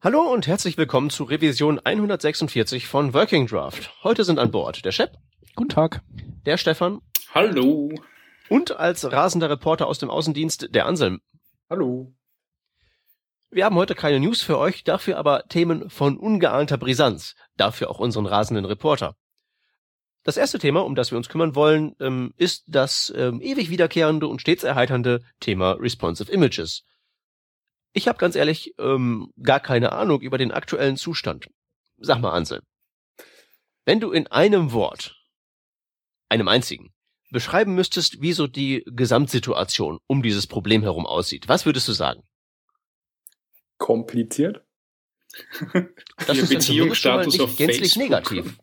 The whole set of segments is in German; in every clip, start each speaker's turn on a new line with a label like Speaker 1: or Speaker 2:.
Speaker 1: Hallo und herzlich willkommen zu Revision 146 von Working Draft. Heute sind an Bord der Shep.
Speaker 2: Guten Tag.
Speaker 1: Der Stefan.
Speaker 3: Hallo.
Speaker 1: Und als rasender Reporter aus dem Außendienst der Anselm.
Speaker 4: Hallo.
Speaker 1: Wir haben heute keine News für euch, dafür aber Themen von ungeahnter Brisanz. Dafür auch unseren rasenden Reporter. Das erste Thema, um das wir uns kümmern wollen, ähm, ist das ähm, ewig wiederkehrende und stets erheiternde Thema Responsive Images. Ich habe ganz ehrlich ähm, gar keine Ahnung über den aktuellen Zustand. Sag mal, Ansel, wenn du in einem Wort, einem einzigen, beschreiben müsstest, wie so die Gesamtsituation um dieses Problem herum aussieht, was würdest du sagen?
Speaker 4: Kompliziert?
Speaker 1: Das ist
Speaker 3: Beziehungsstatus
Speaker 1: nicht
Speaker 3: auf
Speaker 1: gänzlich
Speaker 3: Facebook.
Speaker 1: negativ.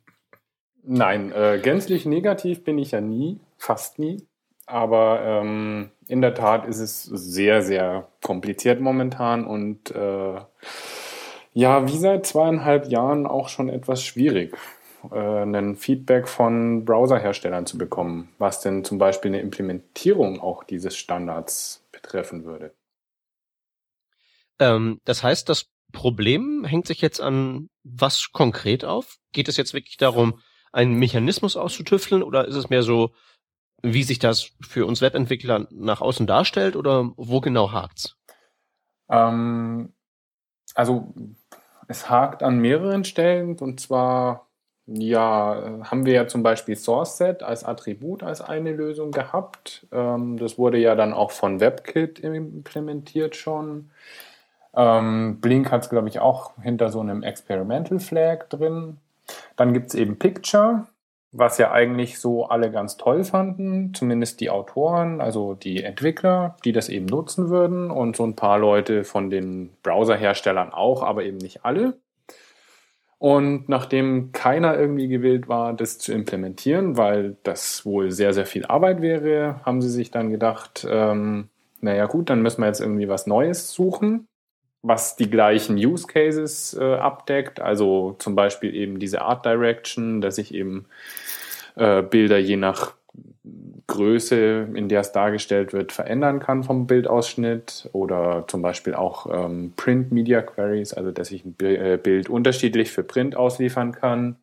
Speaker 4: Nein, äh, gänzlich negativ bin ich ja nie, fast nie. Aber ähm, in der Tat ist es sehr, sehr kompliziert momentan und äh, ja, wie seit zweieinhalb Jahren auch schon etwas schwierig, äh, ein Feedback von Browserherstellern zu bekommen, was denn zum Beispiel eine Implementierung auch dieses Standards betreffen würde.
Speaker 1: Ähm, das heißt, das Problem hängt sich jetzt an was konkret auf? Geht es jetzt wirklich darum, einen Mechanismus auszutüfteln oder ist es mehr so, wie sich das für uns Webentwickler nach außen darstellt oder wo genau hakt's?
Speaker 4: Ähm, also es hakt an mehreren Stellen und zwar ja, haben wir ja zum Beispiel SourceSet als Attribut als eine Lösung gehabt. Ähm, das wurde ja dann auch von WebKit implementiert schon. Ähm, Blink hat es, glaube ich, auch hinter so einem Experimental Flag drin. Dann gibt es eben Picture, was ja eigentlich so alle ganz toll fanden, zumindest die Autoren, also die Entwickler, die das eben nutzen würden und so ein paar Leute von den Browserherstellern auch, aber eben nicht alle. Und nachdem keiner irgendwie gewillt war, das zu implementieren, weil das wohl sehr, sehr viel Arbeit wäre, haben sie sich dann gedacht, ähm, naja gut, dann müssen wir jetzt irgendwie was Neues suchen, was die gleichen Use Cases äh, abdeckt. Also zum Beispiel eben diese Art Direction, dass ich eben äh, Bilder je nach Größe, in der es dargestellt wird, verändern kann vom Bildausschnitt oder zum Beispiel auch ähm, Print Media Queries, also dass ich ein äh, Bild unterschiedlich für Print ausliefern kann.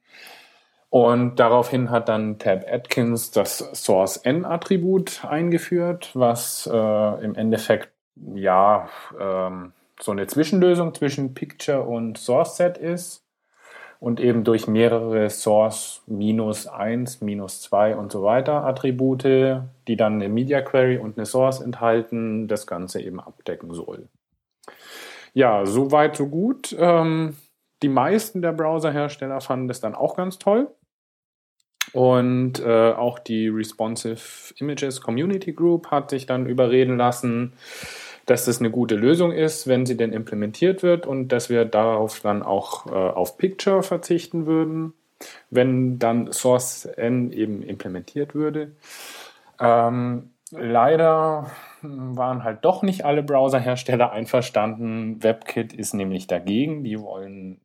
Speaker 4: Und daraufhin hat dann Tab Atkins das Source N-Attribut eingeführt, was äh, im Endeffekt ja ähm, so eine Zwischenlösung zwischen Picture und Source Set ist und eben durch mehrere Source minus 1, minus 2 und so weiter Attribute, die dann eine Media Query und eine Source enthalten, das Ganze eben abdecken soll. Ja, so weit, so gut. Ähm, die meisten der Browserhersteller fanden das dann auch ganz toll. Und äh, auch die Responsive Images Community Group hat sich dann überreden lassen, dass das eine gute Lösung ist, wenn sie denn implementiert wird und dass wir darauf dann auch äh, auf Picture verzichten würden, wenn dann Source N eben implementiert würde. Ähm, leider waren halt doch nicht alle Browserhersteller einverstanden. WebKit ist nämlich dagegen. Die wollen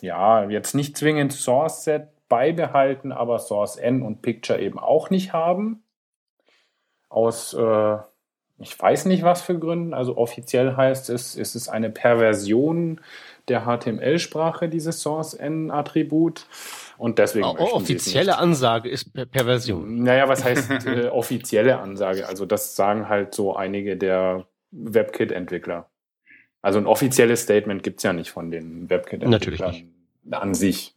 Speaker 4: ja jetzt nicht zwingend Source Set beibehalten, aber Source N und Picture eben auch nicht haben. Aus äh, ich weiß nicht was für Gründen. Also offiziell heißt es, es ist eine Perversion der HTML-Sprache, dieses Source-N-Attribut. Und deswegen.
Speaker 1: Oh,
Speaker 4: es
Speaker 1: offizielle. Ansage ist Per- Perversion.
Speaker 4: Naja, was heißt äh, offizielle Ansage? Also das sagen halt so einige der WebKit-Entwickler. Also ein offizielles Statement gibt's ja nicht von den WebKit-Entwicklern an sich.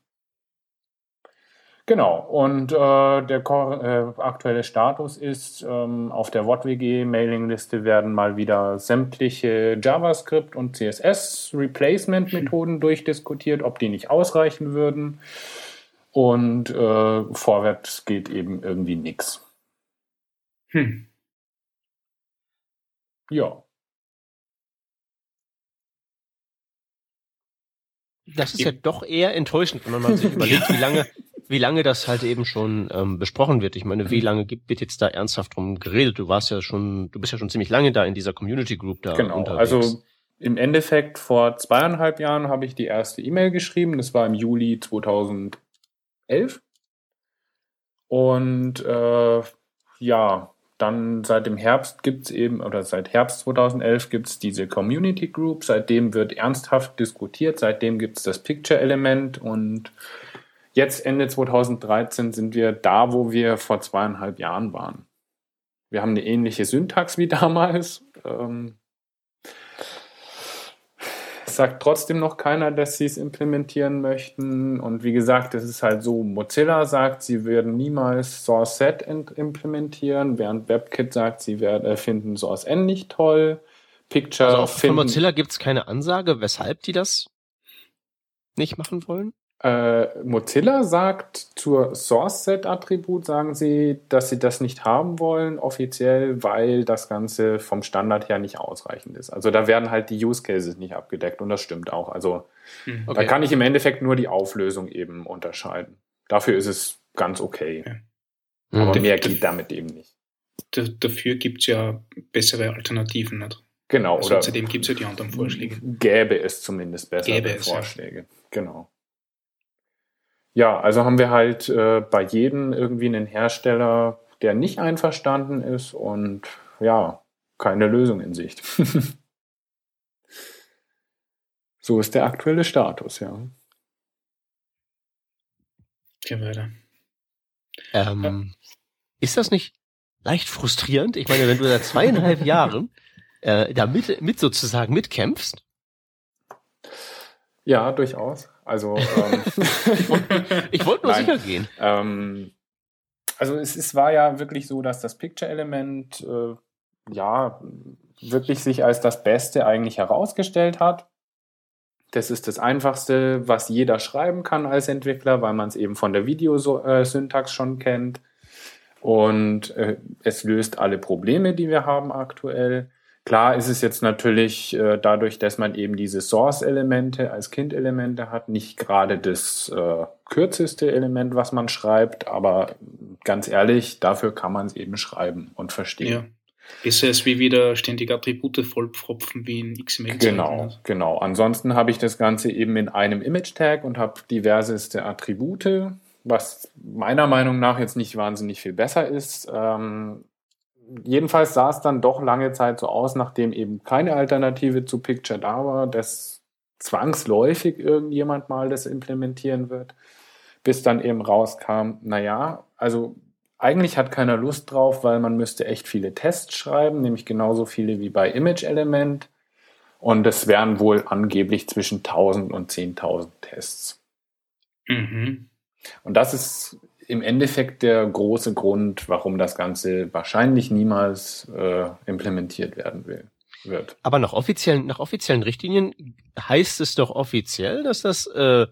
Speaker 4: Genau, und äh, der äh, aktuelle Status ist, ähm, auf der WOTWG-Mailingliste werden mal wieder sämtliche JavaScript- und CSS-Replacement-Methoden durchdiskutiert, ob die nicht ausreichen würden. Und äh, vorwärts geht eben irgendwie nix.
Speaker 3: Hm.
Speaker 4: Ja.
Speaker 1: Das ist ja doch eher enttäuschend, wenn man mal sich überlegt, wie lange, wie lange das halt eben schon ähm, besprochen wird. Ich meine, wie lange gibt, wird jetzt da ernsthaft drum geredet? Du warst ja schon, du bist ja schon ziemlich lange da in dieser Community Group da
Speaker 4: Genau,
Speaker 1: unterwegs.
Speaker 4: also im Endeffekt vor zweieinhalb Jahren habe ich die erste E-Mail geschrieben. Das war im Juli 2011. Und äh, ja, dann seit dem Herbst gibt es eben, oder seit Herbst 2011 gibt es diese Community Group. Seitdem wird ernsthaft diskutiert. Seitdem gibt es das Picture-Element. Und jetzt Ende 2013 sind wir da, wo wir vor zweieinhalb Jahren waren. Wir haben eine ähnliche Syntax wie damals. Ähm, sagt trotzdem noch keiner, dass sie es implementieren möchten. Und wie gesagt, es ist halt so, Mozilla sagt, sie werden niemals Source Set implementieren, während WebKit sagt, sie werden, äh, finden Source N nicht toll.
Speaker 1: Picture also von Mozilla gibt es keine Ansage, weshalb die das nicht machen wollen?
Speaker 4: Äh, Mozilla sagt zur Source-Set-Attribut, sagen sie, dass sie das nicht haben wollen, offiziell, weil das Ganze vom Standard her nicht ausreichend ist. Also da werden halt die Use Cases nicht abgedeckt und das stimmt auch. Also hm. okay. da kann ich im Endeffekt nur die Auflösung eben unterscheiden. Dafür ist es ganz okay. Ja. Aber mhm. mehr geht damit eben nicht.
Speaker 3: Dafür gibt es ja bessere Alternativen. Nicht?
Speaker 4: Genau.
Speaker 3: Also oder zudem gibt es ja die anderen Vorschläge.
Speaker 4: Gäbe es zumindest bessere Vorschläge. Ja. Genau. Ja, also haben wir halt äh, bei jedem irgendwie einen Hersteller, der nicht einverstanden ist und ja, keine Lösung in Sicht. so ist der aktuelle Status, ja.
Speaker 3: Gehen weiter.
Speaker 1: Ähm, ist das nicht leicht frustrierend? Ich meine, wenn du seit zweieinhalb Jahren äh, da mit, mit sozusagen mitkämpfst.
Speaker 4: Ja, durchaus. Also ähm,
Speaker 1: ich wollte nur Nein. sicher gehen.
Speaker 4: Ähm, also es, es war ja wirklich so, dass das Picture-Element äh, ja wirklich sich als das Beste eigentlich herausgestellt hat. Das ist das Einfachste, was jeder schreiben kann als Entwickler, weil man es eben von der Videosyntax schon kennt. Und äh, es löst alle Probleme, die wir haben aktuell. Klar ist es jetzt natürlich äh, dadurch, dass man eben diese Source-Elemente als Kind-Elemente hat, nicht gerade das äh, kürzeste Element, was man schreibt, aber ganz ehrlich, dafür kann man es eben schreiben und verstehen. Ja.
Speaker 3: Ist es wie wieder ständig Attribute vollpfropfen wie in XML?
Speaker 4: Genau, genau. Ansonsten habe ich das Ganze eben in einem Image-Tag und habe diverseste Attribute, was meiner Meinung nach jetzt nicht wahnsinnig viel besser ist. Ähm, jedenfalls sah es dann doch lange Zeit so aus, nachdem eben keine Alternative zu Picture da war, dass zwangsläufig irgendjemand mal das implementieren wird, bis dann eben rauskam, naja, also eigentlich hat keiner Lust drauf, weil man müsste echt viele Tests schreiben, nämlich genauso viele wie bei Image Element. Und es wären wohl angeblich zwischen 1000 und 10.000 Tests. Mhm. Und das ist im Endeffekt der große Grund, warum das Ganze wahrscheinlich niemals äh, implementiert werden will, wird.
Speaker 1: Aber nach offiziellen, nach offiziellen Richtlinien heißt es doch offiziell, dass das, äh,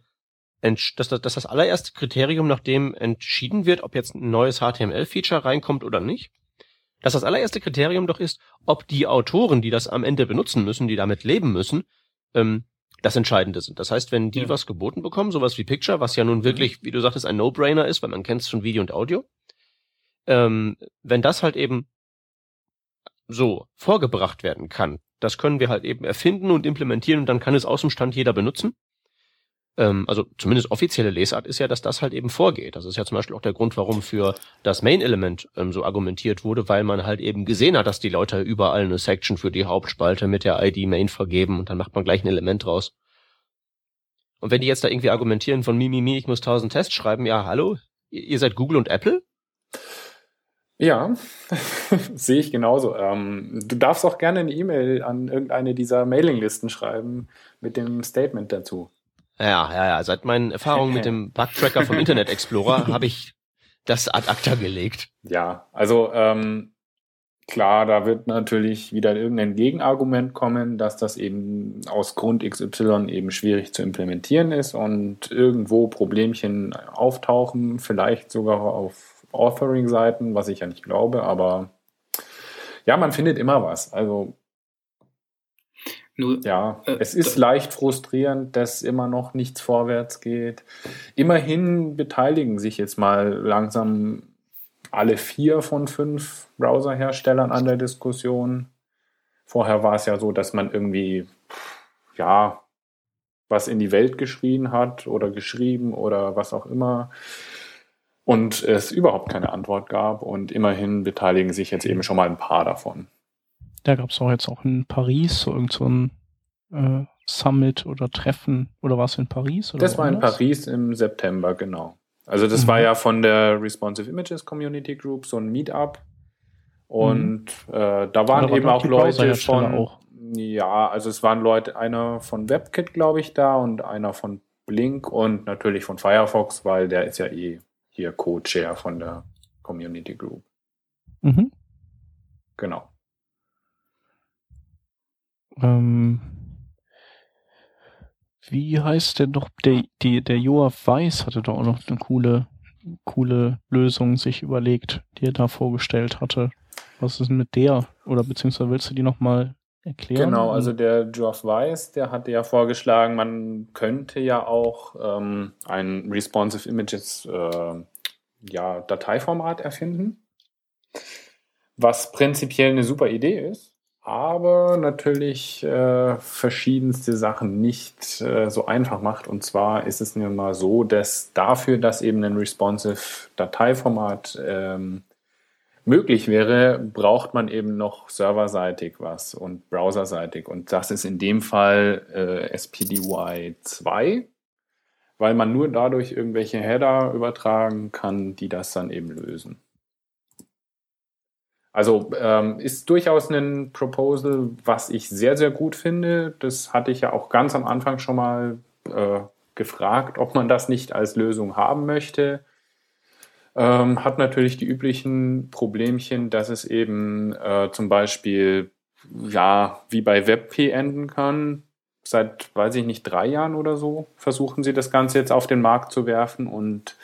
Speaker 1: dass das, dass das allererste Kriterium, nach dem entschieden wird, ob jetzt ein neues HTML-Feature reinkommt oder nicht, dass das allererste Kriterium doch ist, ob die Autoren, die das am Ende benutzen müssen, die damit leben müssen, ähm, das Entscheidende sind. Das heißt, wenn die ja. was geboten bekommen, sowas wie Picture, was ja nun mhm. wirklich, wie du sagtest, ein No-Brainer ist, weil man kennt es schon Video und Audio, ähm, wenn das halt eben so vorgebracht werden kann, das können wir halt eben erfinden und implementieren und dann kann es aus dem Stand jeder benutzen. Ähm, also zumindest offizielle Lesart ist ja, dass das halt eben vorgeht. Das ist ja zum Beispiel auch der Grund, warum für das Main-Element ähm, so argumentiert wurde, weil man halt eben gesehen hat, dass die Leute überall eine Section für die Hauptspalte mit der ID Main vergeben und dann macht man gleich ein Element draus. Und wenn die jetzt da irgendwie argumentieren von Mimimi, mi, mi, ich muss tausend Tests schreiben, ja, hallo, ihr seid Google und Apple?
Speaker 4: Ja, sehe ich genauso. Ähm, du darfst auch gerne eine E-Mail an irgendeine dieser Mailinglisten schreiben mit dem Statement dazu.
Speaker 1: Ja, ja, ja. Seit meinen Erfahrungen mit dem Bug-Tracker vom Internet Explorer habe ich das ad acta gelegt.
Speaker 4: Ja, also ähm, klar, da wird natürlich wieder irgendein Gegenargument kommen, dass das eben aus Grund XY eben schwierig zu implementieren ist und irgendwo Problemchen auftauchen, vielleicht sogar auf Authoring-Seiten, was ich ja nicht glaube, aber ja, man findet immer was. Also nur, ja, äh, es ist leicht frustrierend, dass immer noch nichts vorwärts geht. Immerhin beteiligen sich jetzt mal langsam alle vier von fünf Browserherstellern an der Diskussion. Vorher war es ja so, dass man irgendwie, ja, was in die Welt geschrien hat oder geschrieben oder was auch immer. und es überhaupt keine Antwort gab und immerhin beteiligen sich jetzt eben schon mal ein paar davon.
Speaker 2: Da gab es auch jetzt auch in Paris so irgend so ein äh, Summit oder Treffen oder was in Paris?
Speaker 4: Das war in? Paris im September, genau. Also das
Speaker 2: Mhm.
Speaker 4: war ja von der Responsive Images Community Group so ein Meetup und äh, da waren eben
Speaker 2: auch
Speaker 4: Leute von
Speaker 2: auch.
Speaker 4: ja, also es waren Leute, einer von WebKit, glaube ich, da und einer von Blink und natürlich von Firefox, weil der ist ja eh hier Co-Chair von der Community Group.
Speaker 2: Mhm.
Speaker 4: Genau.
Speaker 2: Ähm, wie heißt denn doch der, die, der Joaf Weiß hatte doch auch noch eine coole, coole Lösung sich überlegt, die er da vorgestellt hatte. Was ist mit der? Oder beziehungsweise willst du die nochmal erklären?
Speaker 4: Genau, also der Geoff Weiss, der hatte ja vorgeschlagen, man könnte ja auch ähm, ein Responsive Images äh, ja, Dateiformat erfinden, was prinzipiell eine super Idee ist, aber natürlich äh, verschiedenste Sachen nicht äh, so einfach macht. Und zwar ist es nun mal so, dass dafür, dass eben ein responsive Dateiformat ähm, möglich wäre, braucht man eben noch serverseitig was und browserseitig. Und das ist in dem Fall äh, SPDY 2, weil man nur dadurch irgendwelche Header übertragen kann, die das dann eben lösen. Also ähm, ist durchaus ein Proposal, was ich sehr, sehr gut finde. Das hatte ich ja auch ganz am Anfang schon mal äh, gefragt, ob man das nicht als Lösung haben möchte. Ähm, hat natürlich die üblichen Problemchen, dass es eben äh, zum Beispiel ja wie bei WebP enden kann. Seit, weiß ich nicht, drei Jahren oder so versuchen sie das Ganze jetzt auf den Markt zu werfen und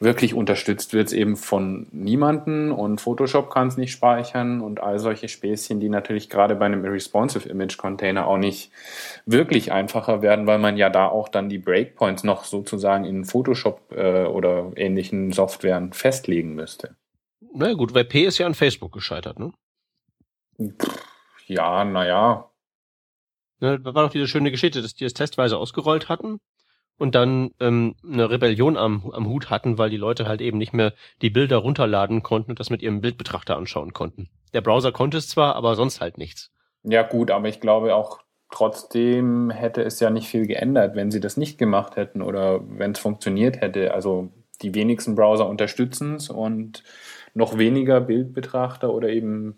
Speaker 4: wirklich unterstützt wird es eben von niemanden und Photoshop kann es nicht speichern und all solche Späßchen, die natürlich gerade bei einem responsive Image Container auch nicht wirklich einfacher werden, weil man ja da auch dann die Breakpoints noch sozusagen in Photoshop äh, oder ähnlichen Softwaren festlegen müsste.
Speaker 1: Na gut, WebP ist ja an Facebook gescheitert, ne?
Speaker 4: Ja, naja.
Speaker 1: Ne, war doch diese schöne Geschichte, dass die es testweise ausgerollt hatten und dann ähm, eine Rebellion am, am Hut hatten, weil die Leute halt eben nicht mehr die Bilder runterladen konnten und das mit ihrem Bildbetrachter anschauen konnten. Der Browser konnte es zwar, aber sonst halt nichts.
Speaker 4: Ja gut, aber ich glaube auch trotzdem hätte es ja nicht viel geändert, wenn sie das nicht gemacht hätten oder wenn es funktioniert hätte. Also die wenigsten Browser unterstützen es und noch weniger Bildbetrachter oder eben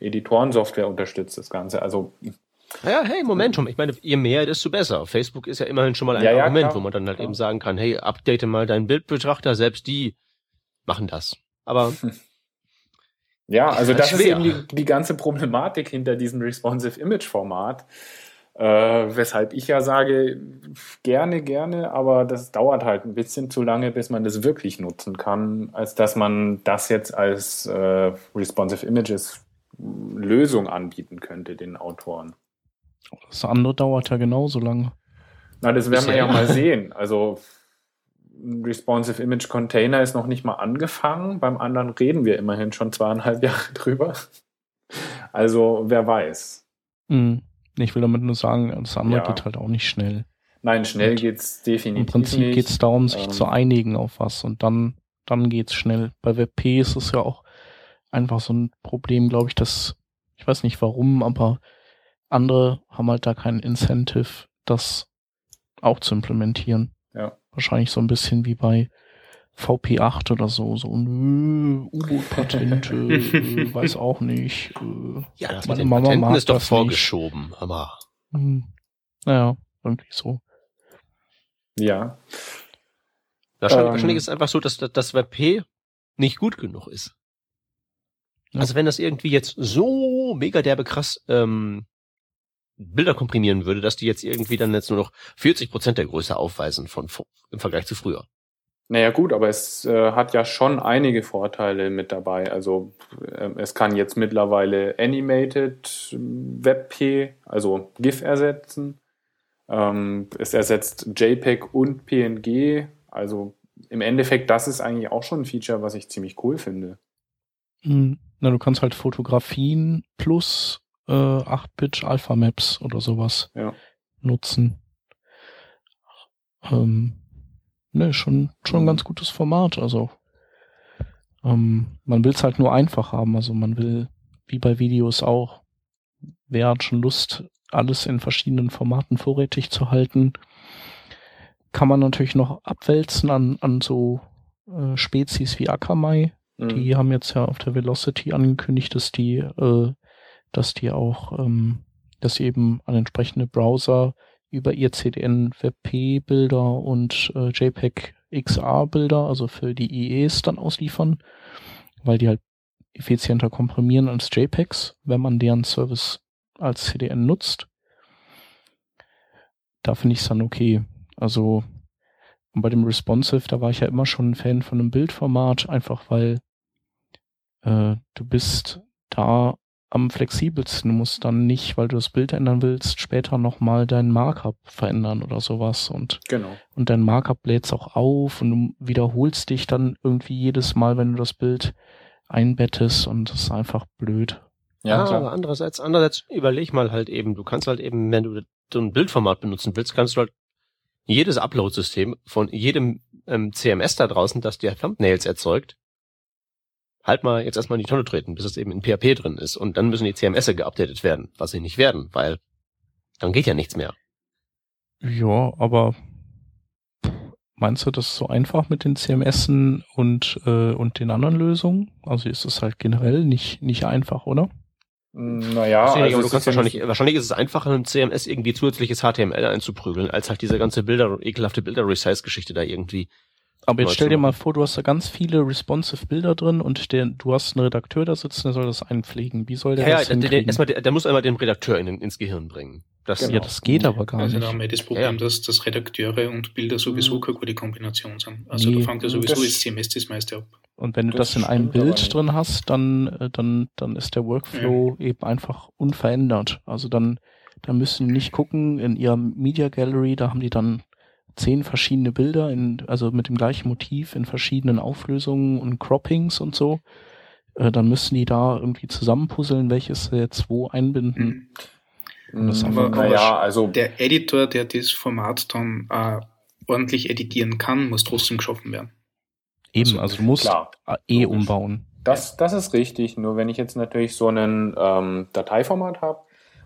Speaker 4: Editorensoftware unterstützt das Ganze. Also
Speaker 1: Naja, hey, Momentum. Ich meine, je mehr, desto besser. Facebook ist ja immerhin schon mal ein
Speaker 4: Ja, ja,
Speaker 1: Argument,
Speaker 4: klar.
Speaker 1: wo man dann halt
Speaker 4: Klar.
Speaker 1: eben sagen kann, hey, update mal deinen Bildbetrachter, selbst die machen das. Aber
Speaker 4: Ja, also
Speaker 1: Das
Speaker 4: das
Speaker 1: ist
Speaker 4: ist eben die, die ganze Problematik hinter diesem Responsive Image Format. Äh, weshalb ich ja sage, gerne, gerne, aber das dauert halt ein bisschen zu lange, bis man das wirklich nutzen kann, als dass man das jetzt als äh, Responsive Images Lösung anbieten könnte, den Autoren.
Speaker 2: Das andere dauert ja genauso lange.
Speaker 4: Na, das werden wir ja mal sehen. Also ein Responsive Image Container ist noch nicht mal angefangen. Beim anderen reden wir immerhin schon zweieinhalb Jahre drüber. Also wer weiß.
Speaker 2: Mhm. Ich will damit nur sagen, das andere
Speaker 4: Ja.
Speaker 2: geht halt auch nicht schnell.
Speaker 4: Nein, schnell
Speaker 2: Und
Speaker 4: geht's definitiv
Speaker 2: Im Prinzip
Speaker 4: nicht.
Speaker 2: geht es darum, sich
Speaker 4: Ähm,
Speaker 2: zu einigen auf was und dann, dann geht's schnell. Bei WebP ist es ja auch einfach so ein Problem, glaube ich, dass, ich weiß nicht warum, aber andere haben halt da kein Incentive, das auch zu implementieren.
Speaker 4: Ja.
Speaker 2: Wahrscheinlich so ein bisschen wie bei VP8 oder so, so nö, U-Boot-Patente, äh, weiß auch nicht. Äh,
Speaker 1: ja, das
Speaker 2: Meine
Speaker 1: mit den
Speaker 2: Mama
Speaker 1: Patenten
Speaker 2: mag
Speaker 1: ist doch
Speaker 2: das nicht.
Speaker 1: vorgeschoben. Aber
Speaker 2: hm, naja, irgendwie so.
Speaker 4: Ja.
Speaker 1: wahrscheinlich,
Speaker 4: Ähm.
Speaker 1: wahrscheinlich ist es einfach so, dass das WebP nicht gut genug ist.
Speaker 2: Ja.
Speaker 1: Also wenn das irgendwie jetzt so mega derbe krass ähm, Bilder komprimieren würde, dass die jetzt irgendwie dann jetzt nur noch 40 Prozent der Größe aufweisen von vo- im Vergleich zu früher.
Speaker 4: Naja gut, aber es äh, hat ja schon einige Vorteile mit dabei. Also ähm, es kann jetzt mittlerweile Animated WebP, also GIF ersetzen. Ähm, es ersetzt JPEG und PNG. Also im Endeffekt, das ist eigentlich auch schon ein Feature, was ich ziemlich cool finde.
Speaker 2: Hm, Na, du kannst halt Fotografien plus äh, 8-Bit Alpha Maps oder sowas
Speaker 4: Ja.
Speaker 2: nutzen. Ähm, ne, schon, schon ein ganz gutes Format. Also Ähm, man will es halt nur einfach haben. Also man will, wie bei Videos auch, wer hat schon Lust, alles in verschiedenen Formaten vorrätig zu halten, kann man natürlich noch abwälzen an, an so äh, Spezies wie Akamai. Mhm. Die haben jetzt ja auf der Velocity angekündigt, dass die, äh, dass die auch, ähm, dass eben an entsprechende Browser über ihr CDN WebP-Bilder und äh, JPEG XR-Bilder, also für die IEs dann ausliefern, weil die halt effizienter komprimieren als JPEGs, wenn man deren Service als CDN nutzt. Da finde ich es dann okay. Also bei dem Responsive, da war ich ja immer schon ein Fan von einem Bildformat, einfach weil äh, du bist da am flexibelsten. Du musst dann nicht, weil du das Bild ändern willst, später nochmal dein Markup verändern oder sowas. Und,
Speaker 4: genau.
Speaker 2: und dein Markup lädst auch auf und du wiederholst dich dann irgendwie jedes Mal, wenn du das Bild einbettest und das ist einfach blöd.
Speaker 1: Ja, ja aber andererseits, andererseits überleg mal halt eben, du kannst halt eben, wenn du so ein Bildformat benutzen willst, kannst du halt jedes Upload-System von jedem ähm, CMS da draußen, das dir Thumbnails erzeugt, halt mal jetzt erstmal in die Tonne treten, bis es eben in PHP drin ist. Und dann müssen die CMS geupdatet werden, was sie nicht werden, weil dann geht ja nichts mehr.
Speaker 2: Ja, aber meinst du das so einfach mit den CMS und, äh, und den anderen Lösungen? Also ist es halt generell nicht, nicht einfach, oder?
Speaker 4: Naja,
Speaker 1: also du kannst wahrscheinlich, wahrscheinlich ist es einfacher, im CMS irgendwie zusätzliches HTML einzuprügeln, als halt diese ganze Bilder, ekelhafte Bilder-Resize-Geschichte da irgendwie
Speaker 2: aber jetzt stell dir mal vor, du hast da ganz viele responsive Bilder drin und der, du hast einen Redakteur da sitzen, der soll das einpflegen. Wie soll der
Speaker 1: ja,
Speaker 2: das
Speaker 1: ja, der, der, erstmal, der, der muss einmal den Redakteur in, ins Gehirn bringen.
Speaker 2: Das, genau. Ja, das geht aber gar
Speaker 3: also
Speaker 2: nicht.
Speaker 3: Also da haben wir das Problem, ja. dass, dass Redakteure und Bilder sowieso mhm. keine gute Kombination sind. Also nee, da fängt ja sowieso das CMS das meiste ab.
Speaker 2: Und wenn du das, das in einem Bild drin hast, dann, äh, dann, dann ist der Workflow ja. eben einfach unverändert. Also dann, dann müssen die nicht gucken in ihrer Media Gallery, da haben die dann zehn verschiedene Bilder, in, also mit dem gleichen Motiv in verschiedenen Auflösungen und Croppings und so. Äh, dann müssen die da irgendwie zusammenpuzzeln, welches jetzt wo einbinden.
Speaker 3: Mhm. Das aber, aber ja, also der Editor, der das Format dann äh, ordentlich editieren kann, muss trotzdem geschaffen werden.
Speaker 2: Eben, also, also du musst klar, eh umbauen.
Speaker 4: Das, das ist richtig. Nur wenn ich jetzt natürlich so einen ähm, Dateiformat habe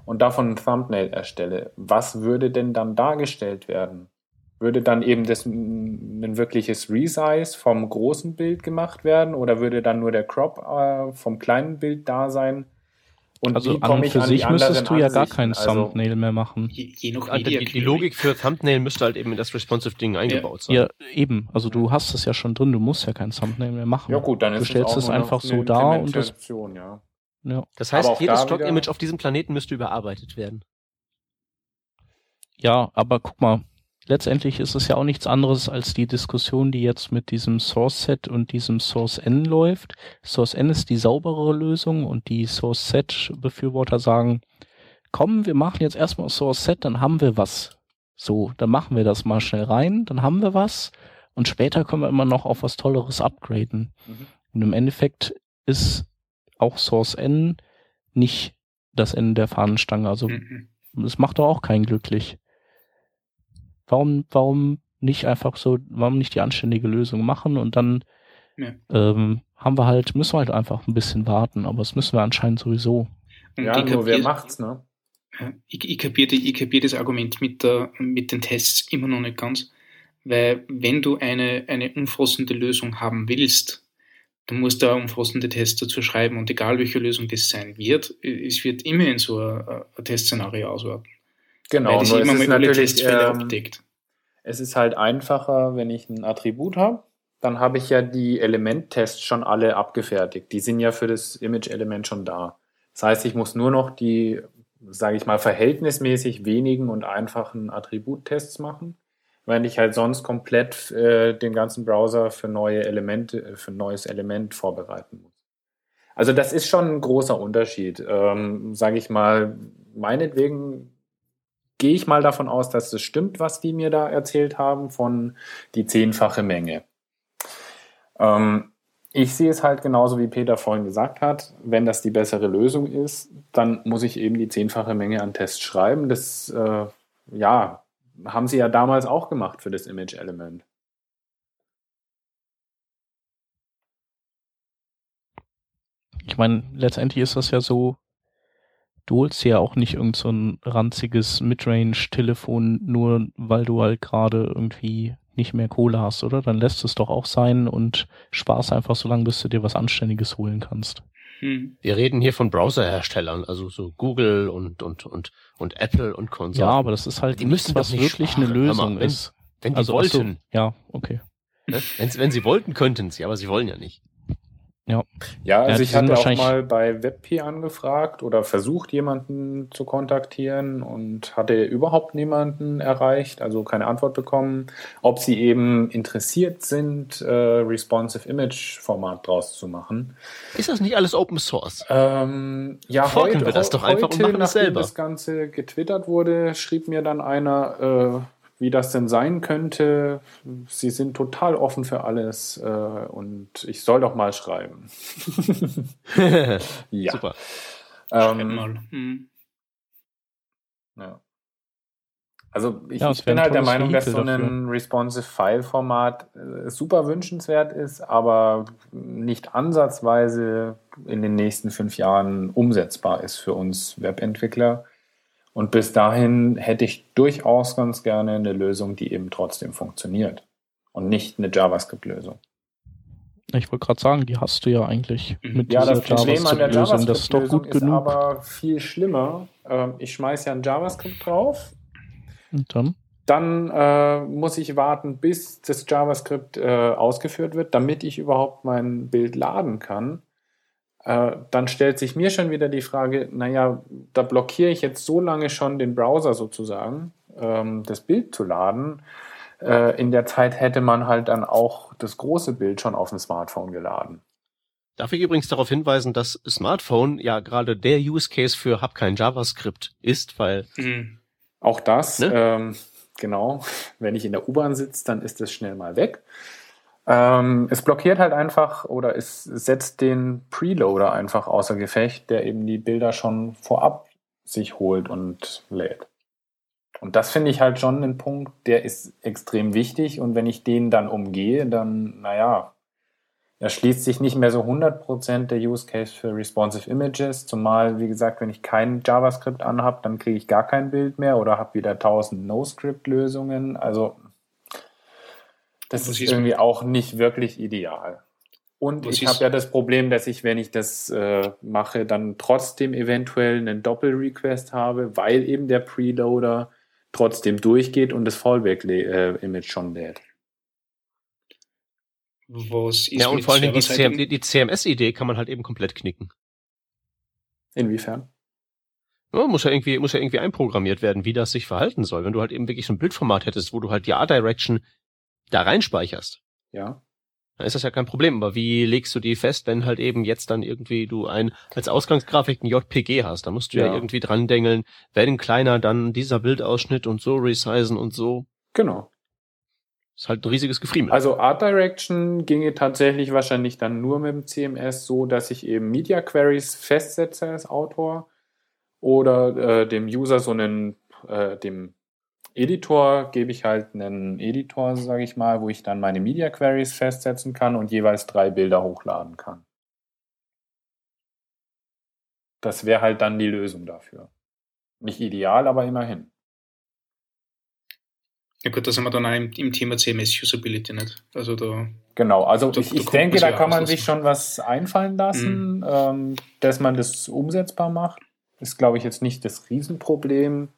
Speaker 4: und davon ein Thumbnail erstelle, was würde denn dann dargestellt werden? Würde dann eben das ein wirkliches Resize vom großen Bild gemacht werden oder würde dann nur der Crop äh, vom kleinen Bild da sein?
Speaker 2: Und also an und für sich müsstest du ja gar kein also, Thumbnail mehr machen.
Speaker 1: Je, je also die, die, Logik für Thumbnail müsste halt eben in das responsive Ding eingebaut sein.
Speaker 2: Ja, eben. Also du hast es ja schon drin, du musst ja kein Thumbnail mehr machen.
Speaker 4: Ja gut, dann ist
Speaker 2: du stellst es einfach so da und das. Ja.
Speaker 1: Ja. Das heißt, jedes Stock-Image auf diesem Planeten müsste überarbeitet werden.
Speaker 2: Ja, aber guck mal, letztendlich ist es ja auch nichts anderes als die Diskussion, die jetzt mit diesem Source Set und diesem Source N läuft. Source N ist die sauberere Lösung und die Source Set Befürworter sagen, komm, wir machen jetzt erstmal Source Set, dann haben wir was. So, dann machen wir das mal schnell rein, dann haben wir was und später können wir immer noch auf was Tolleres upgraden. Mhm. Und im Endeffekt ist auch Source N nicht das Ende der Fahnenstange. Also mhm. es macht doch auch keinen glücklich. Warum, warum nicht einfach so, warum nicht die anständige Lösung machen und dann ja. ähm, haben wir halt, müssen wir halt einfach ein bisschen warten, aber das müssen wir anscheinend sowieso.
Speaker 4: Ja, nur wer macht's, ne?
Speaker 3: Ich, ich kapiere ich kapier das Argument mit, der, mit den Tests immer noch nicht ganz, weil wenn du eine, eine umfassende Lösung haben willst, dann musst du auch umfassende Tests dazu schreiben und egal welche Lösung das sein wird, es wird immer in so ein, ein Testszenario auswerten.
Speaker 4: Genau, das nur immer es ist natürlich, ähm, Es ist halt einfacher, wenn ich ein Attribut habe, dann habe ich ja die Elementtests schon alle abgefertigt. Die sind ja für das Image-Element schon da. Das heißt, ich muss nur noch die, sage ich mal, verhältnismäßig wenigen und einfachen Attributtests machen, weil ich halt sonst komplett äh, den ganzen Browser für neue Elemente, für ein neues Element vorbereiten muss. Also das ist schon ein großer Unterschied. Ähm, sage ich mal, meinetwegen gehe ich mal davon aus, dass das stimmt, was die mir da erzählt haben, von die zehnfache Menge. Ähm, ich sehe es halt genauso, wie Peter vorhin gesagt hat. Wenn das die bessere Lösung ist, dann muss ich eben die zehnfache Menge an Tests schreiben. Das, äh, ja, haben sie ja damals auch gemacht für das Image-Element.
Speaker 2: Ich meine, letztendlich ist das ja so, du holst ja auch nicht irgend so ein ranziges Midrange-Telefon, nur weil du halt gerade irgendwie nicht mehr Kohle hast, oder? Dann lässt es doch auch sein und sparst einfach so lange, bis du dir was Anständiges holen kannst.
Speaker 1: Hm. Wir reden hier von Browserherstellern, also so Google und und und und Apple und Konsorten.
Speaker 2: Ja, aber das ist halt
Speaker 1: die müssen was wirklich sparen. eine Lösung
Speaker 2: mal, wenn, ist.
Speaker 1: Wenn die also, wollten.
Speaker 2: So, ja, okay.
Speaker 1: Ne? Wenn, wenn sie wollten, könnten sie, aber sie wollen ja nicht.
Speaker 4: Ja. Ja, also ja, ich hatte auch mal bei WebP angefragt oder versucht, jemanden zu kontaktieren und hatte überhaupt niemanden erreicht, also keine Antwort bekommen, ob sie eben interessiert sind, äh, Responsive Image Format draus zu machen.
Speaker 1: Ist das nicht alles Open Source?
Speaker 4: Ähm, ja,
Speaker 1: Forken heute, wir das doch einfach und machen
Speaker 4: das
Speaker 1: selber.
Speaker 4: das Ganze getwittert wurde, schrieb mir dann einer, äh, wie das denn sein könnte. Sie sind total offen für alles äh, und ich soll doch mal schreiben.
Speaker 1: ja. Super.
Speaker 4: Ähm, mal. Hm. Ja. Also ich, ja, ich bin halt der Meinung, dass so ein responsive File-Format äh, super wünschenswert ist, aber nicht ansatzweise in den nächsten fünf Jahren umsetzbar ist für uns Webentwickler. Und bis dahin hätte ich durchaus ganz gerne eine Lösung, die eben trotzdem funktioniert und nicht eine JavaScript-Lösung.
Speaker 2: Ich wollte gerade sagen, die hast du ja eigentlich
Speaker 4: mhm. mit ja, dieser JavaScript-Lösung. Das ist doch gut ist genug. aber viel schlimmer. Ähm, ich schmeiße ja ein JavaScript drauf.
Speaker 2: Und dann?
Speaker 4: Dann äh, muss ich warten, bis das JavaScript äh, ausgeführt wird, damit ich überhaupt mein Bild laden kann. Äh, dann stellt sich mir schon wieder die Frage, naja, da blockiere ich jetzt so lange schon den Browser sozusagen, ähm, das Bild zu laden. Äh, in der Zeit hätte man halt dann auch das große Bild schon auf dem Smartphone geladen.
Speaker 1: Darf ich übrigens darauf hinweisen, dass Smartphone ja gerade der Use Case für hab kein JavaScript ist, weil
Speaker 4: mhm. auch das, ne? ähm, genau, wenn ich in der U-Bahn sitze, dann ist das schnell mal weg. Ähm, es blockiert halt einfach oder es setzt den Preloader einfach außer Gefecht, der eben die Bilder schon vorab sich holt und lädt. Und das finde ich halt schon ein Punkt, der ist extrem wichtig. Und wenn ich den dann umgehe, dann, naja, erschließt sich nicht mehr so 100% der Use Case für responsive Images. Zumal, wie gesagt, wenn ich kein JavaScript anhab, dann kriege ich gar kein Bild mehr oder habe wieder 1000 No-Script-Lösungen. Also das ist irgendwie auch nicht wirklich ideal. Und ich habe ja das Problem, dass ich, wenn ich das äh, mache, dann trotzdem eventuell einen Doppel-Request habe, weil eben der Preloader trotzdem durchgeht und das Fallback-Image schon lädt.
Speaker 1: Was ist ja, und vor allem die, CM, die, die CMS-Idee kann man halt eben komplett knicken.
Speaker 4: Inwiefern?
Speaker 1: Ja, muss ja irgendwie, muss ja irgendwie einprogrammiert werden, wie das sich verhalten soll. Wenn du halt eben wirklich so ein Bildformat hättest, wo du halt die Art Direction da reinspeicherst,
Speaker 4: ja.
Speaker 1: dann ist das ja kein Problem. Aber wie legst du die fest, wenn halt eben jetzt dann irgendwie du ein als Ausgangsgrafik ein JPG hast? Da musst du ja, ja irgendwie dran dengeln, wenn kleiner, dann dieser Bildausschnitt und so resizen und so.
Speaker 4: Genau.
Speaker 1: Ist halt ein riesiges Gefriemel.
Speaker 4: Also Art Direction ginge tatsächlich wahrscheinlich dann nur mit dem CMS so, dass ich eben Media Queries festsetze als Autor oder äh, dem User so einen, äh, dem Editor gebe ich halt einen Editor, sage ich mal, wo ich dann meine Media Queries festsetzen kann und jeweils drei Bilder hochladen kann. Das wäre halt dann die Lösung dafür. Nicht ideal, aber immerhin.
Speaker 3: Ja gut, da sind wir dann auch im, im Thema CMS-Usability nicht. Also da.
Speaker 4: Genau, also da, ich, ich denke, da kann man sich schon was einfallen lassen, mhm. ähm, dass man das umsetzbar macht. Ist, glaube ich, jetzt nicht das Riesenproblem.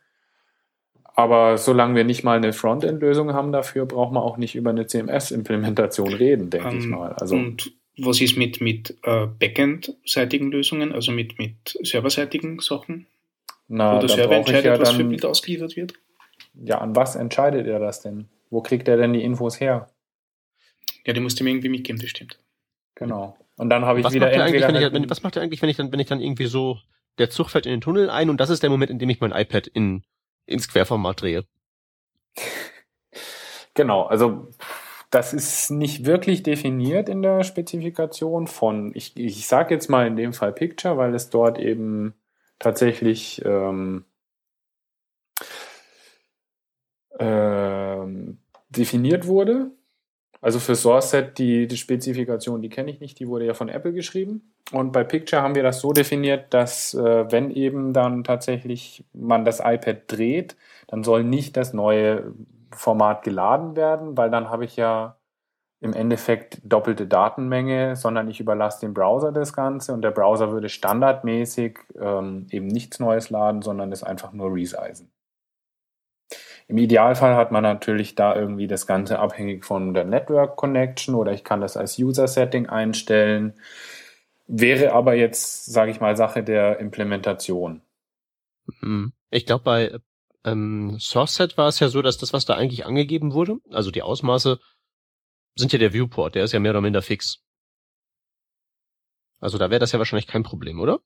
Speaker 4: Aber solange wir nicht mal eine Frontend-Lösung haben dafür, braucht man auch nicht über eine CMS-Implementation reden, denke um, ich ähm, mal. Also,
Speaker 3: und was ist mit, mit äh, Backend-seitigen Lösungen, also mit, mit serverseitigen Sachen?
Speaker 4: Na, Wo der Server entscheidet, ja was
Speaker 3: für Bild ausgeliefert wird?
Speaker 4: Ja, an was entscheidet er das denn? Wo kriegt er denn die Infos her?
Speaker 3: Ja, die musst du mir irgendwie mitgeben, das stimmt.
Speaker 4: Genau. Und dann habe ich
Speaker 1: was
Speaker 4: wieder
Speaker 1: macht entweder. Halt wenn, was macht er eigentlich, wenn ich dann, wenn ich dann irgendwie so, der Zug fällt in den Tunnel ein und das ist der Moment, in dem ich mein iPad in ins Querformat drehe.
Speaker 4: Genau, also das ist nicht wirklich definiert in der Spezifikation von, ich, ich sage jetzt mal in dem Fall Picture, weil es dort eben tatsächlich ähm, ähm, definiert wurde. Also für SourceSet, die, die Spezifikation, die kenne ich nicht, die wurde ja von Apple geschrieben. Und bei Picture haben wir das so definiert, dass äh, wenn eben dann tatsächlich man das iPad dreht, dann soll nicht das neue Format geladen werden, weil dann habe ich ja im Endeffekt doppelte Datenmenge, sondern ich überlasse dem Browser das Ganze und der Browser würde standardmäßig ähm, eben nichts Neues laden, sondern es einfach nur resizen. Im Idealfall hat man natürlich da irgendwie das Ganze abhängig von der Network Connection oder ich kann das als User Setting einstellen. Wäre aber jetzt, sage ich mal, Sache der Implementation.
Speaker 1: Hm. Ich glaube, bei ähm, SourceSet war es ja so, dass das, was da eigentlich angegeben wurde, also die Ausmaße, sind ja der Viewport, der ist ja mehr oder minder fix. Also da wäre das ja wahrscheinlich kein Problem, oder?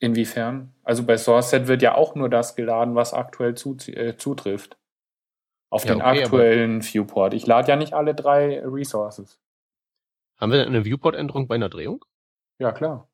Speaker 4: Inwiefern? Also bei SourceSet wird ja auch nur das geladen, was aktuell zu, äh, zutrifft. Auf ja, den okay, aktuellen Viewport. Ich lade ja nicht alle drei Resources.
Speaker 1: Haben wir denn eine Viewport-Änderung bei einer Drehung?
Speaker 4: Ja, klar.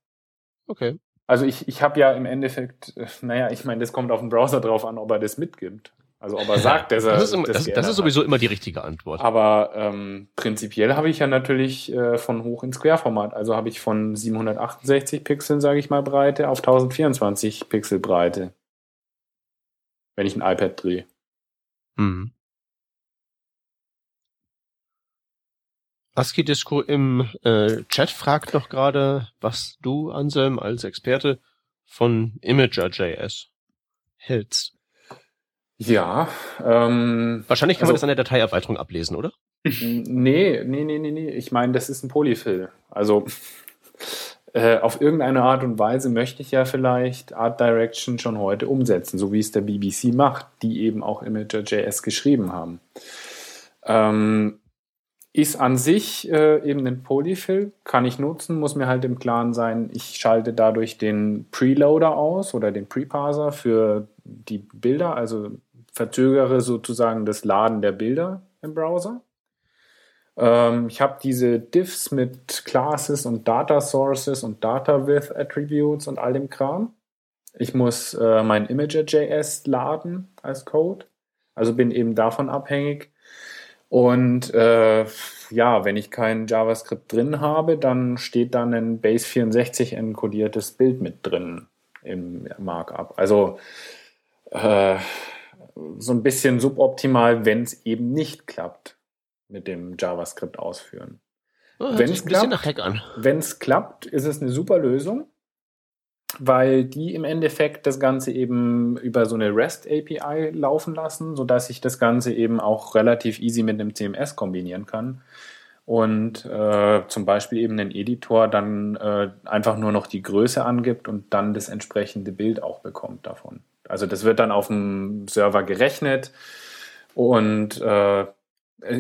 Speaker 1: Okay.
Speaker 4: Also ich, ich habe ja im Endeffekt, äh, naja, ich meine, das kommt auf den Browser drauf an, ob er das mitgibt. Also ob er sagt, dass er
Speaker 1: das ist, das, das, das ist sowieso immer die richtige Antwort.
Speaker 4: Aber ähm, prinzipiell habe ich ja natürlich äh, von hoch ins Querformat. Also habe ich von 768 Pixeln, sage ich mal, Breite auf 1024 Pixel Breite. Wenn ich ein iPad drehe. Mhm.
Speaker 1: ASCII Disco im äh, Chat fragt noch gerade, was du, Anselm, als Experte von Imager.js hältst.
Speaker 4: Ja. Ähm,
Speaker 1: Wahrscheinlich kann also, man das an der Dateiabweiterung ablesen, oder?
Speaker 4: Nee, nee, nee, nee, nee. Ich meine, das ist ein Polyfill. Also äh, auf irgendeine Art und Weise möchte ich ja vielleicht Art Direction schon heute umsetzen, so wie es der BBC macht, die eben auch Imager.js geschrieben haben. Ähm, ist an sich äh, eben ein Polyfill, kann ich nutzen, muss mir halt im Klaren sein, ich schalte dadurch den Preloader aus oder den Preparser für die Bilder, also verzögere sozusagen das Laden der Bilder im Browser. Ähm, ich habe diese Diffs mit Classes und Data Sources und Data with Attributes und all dem Kram. Ich muss äh, mein Imager.js laden als Code, also bin eben davon abhängig. Und äh, ja, wenn ich kein JavaScript drin habe, dann steht dann ein Base64 enkodiertes Bild mit drin im Markup. Also äh, so ein bisschen suboptimal, wenn es eben nicht klappt mit dem JavaScript ausführen.
Speaker 1: Oh, wenn es klappt,
Speaker 4: klappt, ist es eine super Lösung weil die im Endeffekt das Ganze eben über so eine REST API laufen lassen, sodass ich das Ganze eben auch relativ easy mit einem CMS kombinieren kann und äh, zum Beispiel eben einen Editor dann äh, einfach nur noch die Größe angibt und dann das entsprechende Bild auch bekommt davon. Also das wird dann auf dem Server gerechnet und äh,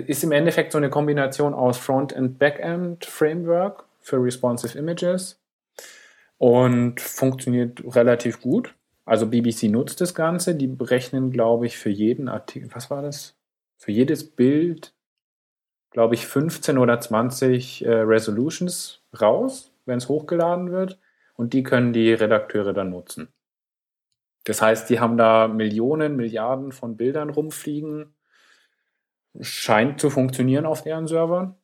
Speaker 4: ist im Endeffekt so eine Kombination aus Front- Backend Framework für responsive Images und funktioniert relativ gut. Also BBC nutzt das Ganze. Die berechnen, glaube ich, für jeden Artikel, was war das? Für jedes Bild, glaube ich, 15 oder 20 äh, Resolutions raus, wenn es hochgeladen wird. Und die können die Redakteure dann nutzen. Das heißt, die haben da Millionen, Milliarden von Bildern rumfliegen. Scheint zu funktionieren auf deren Servern.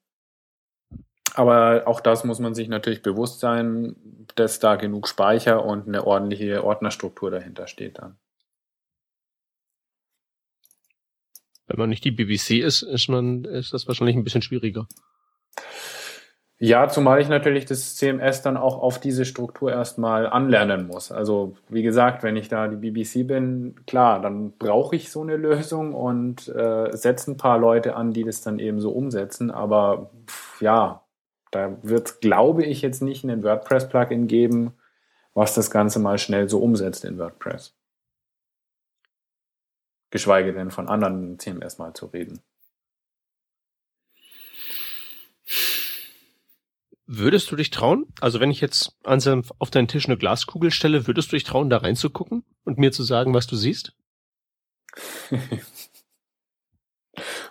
Speaker 4: Aber auch das muss man sich natürlich bewusst sein, dass da genug Speicher und eine ordentliche Ordnerstruktur dahinter steht dann.
Speaker 1: Wenn man nicht die BBC ist, ist man, ist das wahrscheinlich ein bisschen schwieriger.
Speaker 4: Ja, zumal ich natürlich das CMS dann auch auf diese Struktur erstmal anlernen muss. Also wie gesagt, wenn ich da die BBC bin, klar, dann brauche ich so eine Lösung und äh, setze ein paar Leute an, die das dann eben so umsetzen. Aber pff, ja, da wird es, glaube ich, jetzt nicht ein WordPress-Plugin geben, was das Ganze mal schnell so umsetzt in WordPress. Geschweige denn von anderen CMS mal zu reden.
Speaker 1: Würdest du dich trauen? Also wenn ich jetzt Anselm auf deinen Tisch eine Glaskugel stelle, würdest du dich trauen, da reinzugucken und mir zu sagen, was du siehst?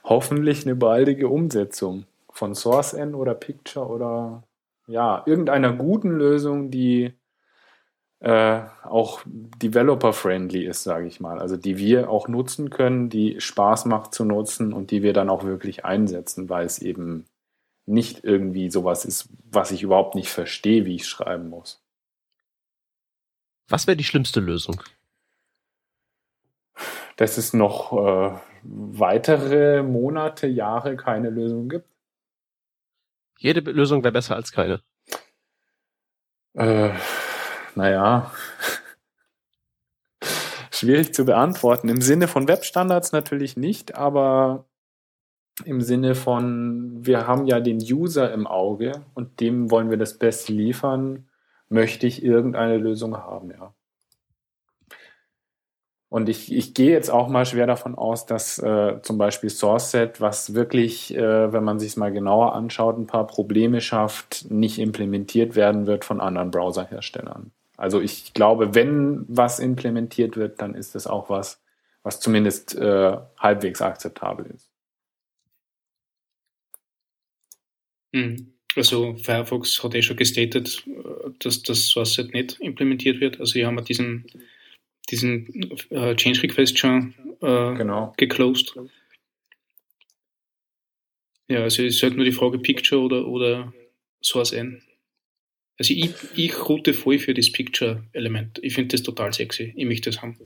Speaker 4: Hoffentlich eine baldige Umsetzung von SourceN oder Picture oder ja, irgendeiner guten Lösung, die äh, auch developer-friendly ist, sage ich mal. Also die wir auch nutzen können, die Spaß macht zu nutzen und die wir dann auch wirklich einsetzen, weil es eben nicht irgendwie sowas ist, was ich überhaupt nicht verstehe, wie ich schreiben muss.
Speaker 1: Was wäre die schlimmste Lösung?
Speaker 4: Dass es noch äh, weitere Monate, Jahre keine Lösung gibt.
Speaker 1: Jede Lösung wäre besser als keine.
Speaker 4: Äh, naja, schwierig zu beantworten. Im Sinne von Webstandards natürlich nicht, aber im Sinne von, wir haben ja den User im Auge und dem wollen wir das Beste liefern, möchte ich irgendeine Lösung haben, ja. Und ich, ich gehe jetzt auch mal schwer davon aus, dass äh, zum Beispiel SourceSet, was wirklich, äh, wenn man sich es mal genauer anschaut, ein paar Probleme schafft, nicht implementiert werden wird von anderen Browserherstellern. Also ich glaube, wenn was implementiert wird, dann ist es auch was, was zumindest äh, halbwegs akzeptabel ist.
Speaker 3: Mhm. Also Firefox hat eh schon gestatet, äh, dass das SourceSet nicht implementiert wird. Also hier haben wir diesen, diesen äh, Change Request schon äh,
Speaker 4: genau.
Speaker 3: geclosed. Ja, also es ist halt nur die Frage Picture oder, oder Source N. Also ich, ich route voll für das Picture-Element. Ich finde das total sexy. Ich möchte das haben.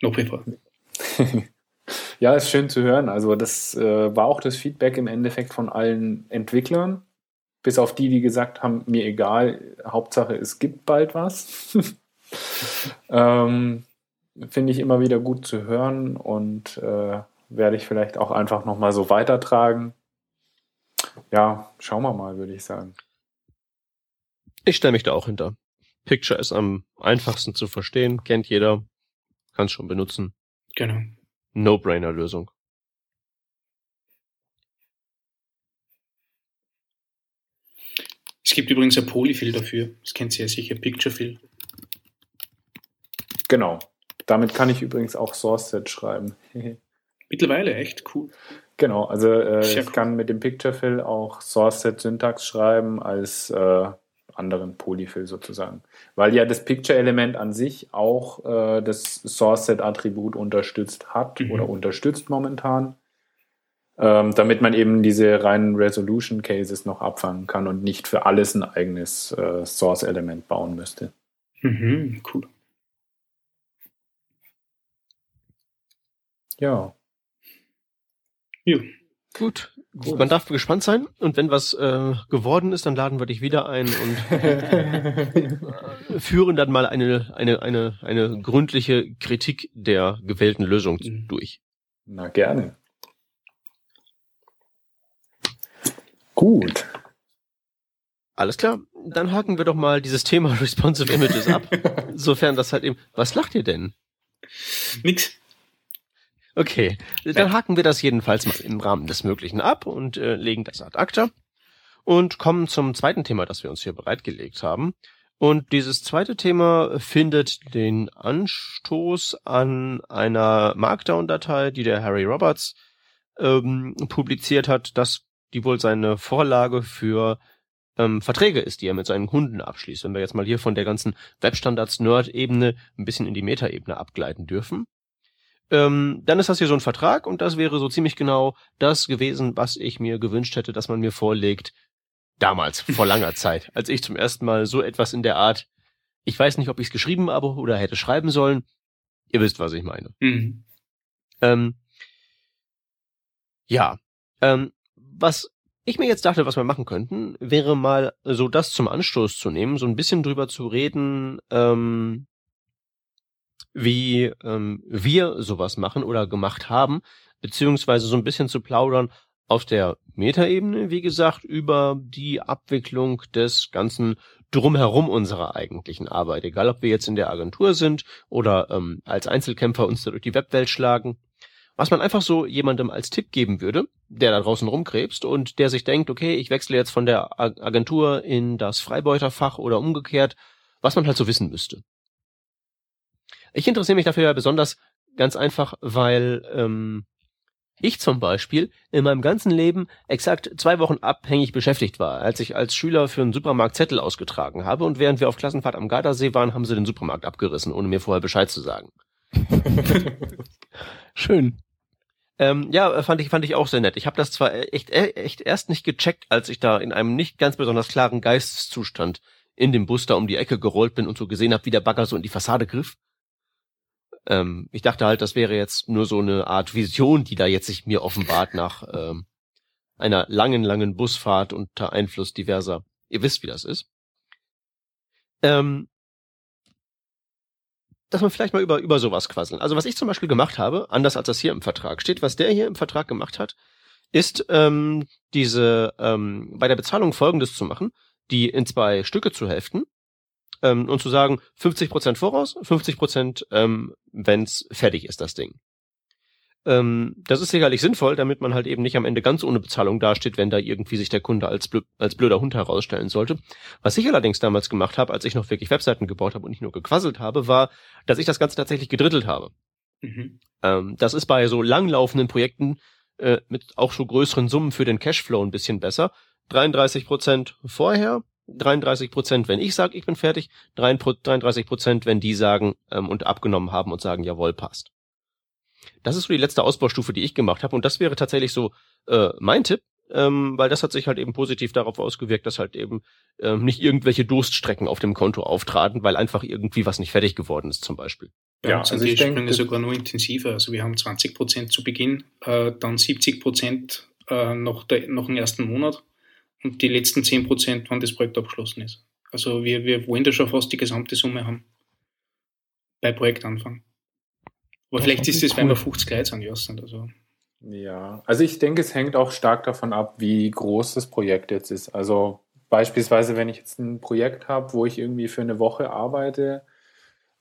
Speaker 3: Noch wie vor.
Speaker 4: ja, ist schön zu hören. Also das äh, war auch das Feedback im Endeffekt von allen Entwicklern. Bis auf die, die gesagt haben, mir egal, Hauptsache es gibt bald was. ähm, Finde ich immer wieder gut zu hören und äh, werde ich vielleicht auch einfach nochmal so weitertragen. Ja, schauen wir mal, würde ich sagen.
Speaker 1: Ich stelle mich da auch hinter. Picture ist am einfachsten zu verstehen, kennt jeder, kann es schon benutzen.
Speaker 3: Genau.
Speaker 1: No-Brainer-Lösung.
Speaker 3: Es gibt übrigens ein Polyfill dafür. Das kennt ihr ja sicher, Picturefill.
Speaker 4: Genau. Damit kann ich übrigens auch SourceSet schreiben.
Speaker 3: Mittlerweile, echt cool.
Speaker 4: Genau, also äh, ich cool. kann mit dem Picturefill auch SourceSet-Syntax schreiben als äh, anderen Polyfill sozusagen. Weil ja das Picture-Element an sich auch äh, das Source-Set-Attribut unterstützt hat mhm. oder unterstützt momentan, ähm, damit man eben diese reinen Resolution-Cases noch abfangen kann und nicht für alles ein eigenes äh, Source-Element bauen müsste.
Speaker 3: Mhm, cool.
Speaker 4: Ja.
Speaker 1: Ja. Gut. Gut. Man darf gespannt sein und wenn was äh, geworden ist, dann laden wir dich wieder ein und äh, führen dann mal eine, eine, eine, eine gründliche Kritik der gewählten Lösung mhm. durch.
Speaker 4: Na gerne. Gut.
Speaker 1: Alles klar, dann haken wir doch mal dieses Thema Responsive Images ab. Sofern das halt eben. Was lacht ihr denn?
Speaker 3: Nix.
Speaker 1: Okay, dann haken wir das jedenfalls mal im Rahmen des Möglichen ab und äh, legen das ad acta und kommen zum zweiten Thema, das wir uns hier bereitgelegt haben. Und dieses zweite Thema findet den Anstoß an einer Markdown-Datei, die der Harry Roberts ähm, publiziert hat, dass die wohl seine Vorlage für ähm, Verträge ist, die er mit seinen Kunden abschließt. Wenn wir jetzt mal hier von der ganzen Webstandards-Nerd-Ebene ein bisschen in die Meta-Ebene abgleiten dürfen ähm, dann ist das hier so ein Vertrag und das wäre so ziemlich genau das gewesen, was ich mir gewünscht hätte, dass man mir vorlegt. Damals, vor langer Zeit, als ich zum ersten Mal so etwas in der Art, ich weiß nicht, ob ich es geschrieben habe oder hätte schreiben sollen. Ihr wisst, was ich meine. Mhm. Ähm, ja, ähm, was ich mir jetzt dachte, was wir machen könnten, wäre mal so das zum Anstoß zu nehmen, so ein bisschen drüber zu reden, ähm, wie ähm, wir sowas machen oder gemacht haben, beziehungsweise so ein bisschen zu plaudern auf der Metaebene, wie gesagt, über die Abwicklung des ganzen drumherum unserer eigentlichen Arbeit, egal ob wir jetzt in der Agentur sind oder ähm, als Einzelkämpfer uns da durch die Webwelt schlagen. Was man einfach so jemandem als Tipp geben würde, der da draußen rumkrebst und der sich denkt, okay, ich wechsle jetzt von der Agentur in das Freibeuterfach oder umgekehrt, was man halt so wissen müsste. Ich interessiere mich dafür ja besonders ganz einfach, weil ähm, ich zum Beispiel in meinem ganzen Leben exakt zwei Wochen abhängig beschäftigt war, als ich als Schüler für einen Supermarkt Zettel ausgetragen habe und während wir auf Klassenfahrt am Gardasee waren, haben sie den Supermarkt abgerissen, ohne mir vorher Bescheid zu sagen.
Speaker 2: Schön.
Speaker 1: Ähm, ja, fand ich, fand ich auch sehr nett. Ich habe das zwar echt, echt erst nicht gecheckt, als ich da in einem nicht ganz besonders klaren Geisteszustand in dem Bus da um die Ecke gerollt bin und so gesehen habe, wie der Bagger so in die Fassade griff. Ähm, ich dachte halt, das wäre jetzt nur so eine Art Vision, die da jetzt sich mir offenbart nach ähm, einer langen, langen Busfahrt unter Einfluss diverser. Ihr wisst, wie das ist. Ähm, dass man vielleicht mal über, über sowas quasseln. Also was ich zum Beispiel gemacht habe, anders als das hier im Vertrag steht, was der hier im Vertrag gemacht hat, ist ähm, diese ähm, bei der Bezahlung folgendes zu machen, die in zwei Stücke zu heften ähm, und zu sagen, 50 Prozent voraus, 50%, Prozent, ähm, wenn's fertig ist, das Ding. Ähm, das ist sicherlich sinnvoll, damit man halt eben nicht am Ende ganz ohne Bezahlung dasteht, wenn da irgendwie sich der Kunde als, blö als blöder Hund herausstellen sollte. Was ich allerdings damals gemacht habe, als ich noch wirklich Webseiten gebaut habe und nicht nur gequasselt habe, war, dass ich das Ganze tatsächlich gedrittelt habe. Mhm. Ähm, das ist bei so langlaufenden Projekten äh, mit auch so größeren Summen für den Cashflow ein bisschen besser. 33 Prozent vorher, 33 Prozent, wenn ich sage, ich bin fertig, 33 Prozent, wenn die sagen ähm, und abgenommen haben und sagen, jawohl, passt. Das ist so die letzte Ausbaustufe, die ich gemacht habe und das wäre tatsächlich so äh, mein Tipp, ähm, weil das hat sich halt eben positiv darauf ausgewirkt, dass halt eben ähm, nicht irgendwelche Durststrecken auf dem Konto auftraten, weil einfach irgendwie was nicht fertig geworden ist zum Beispiel.
Speaker 3: Bei ja, uns sind also die Sprünge sogar nur intensiver. Also wir haben 20 Prozent zu Beginn, äh, dann 70 Prozent äh, noch, der, noch im ersten Monat und die letzten 10 Prozent, wann das Projekt abgeschlossen ist. Also wir, wir wollen da schon fast die gesamte Summe haben bei Projektanfang. Aber das vielleicht ist es, cool. wenn wir 50 Leute an sind. Also.
Speaker 4: Ja, also ich denke, es hängt auch stark davon ab, wie groß das Projekt jetzt ist. Also beispielsweise, wenn ich jetzt ein Projekt habe, wo ich irgendwie für eine Woche arbeite,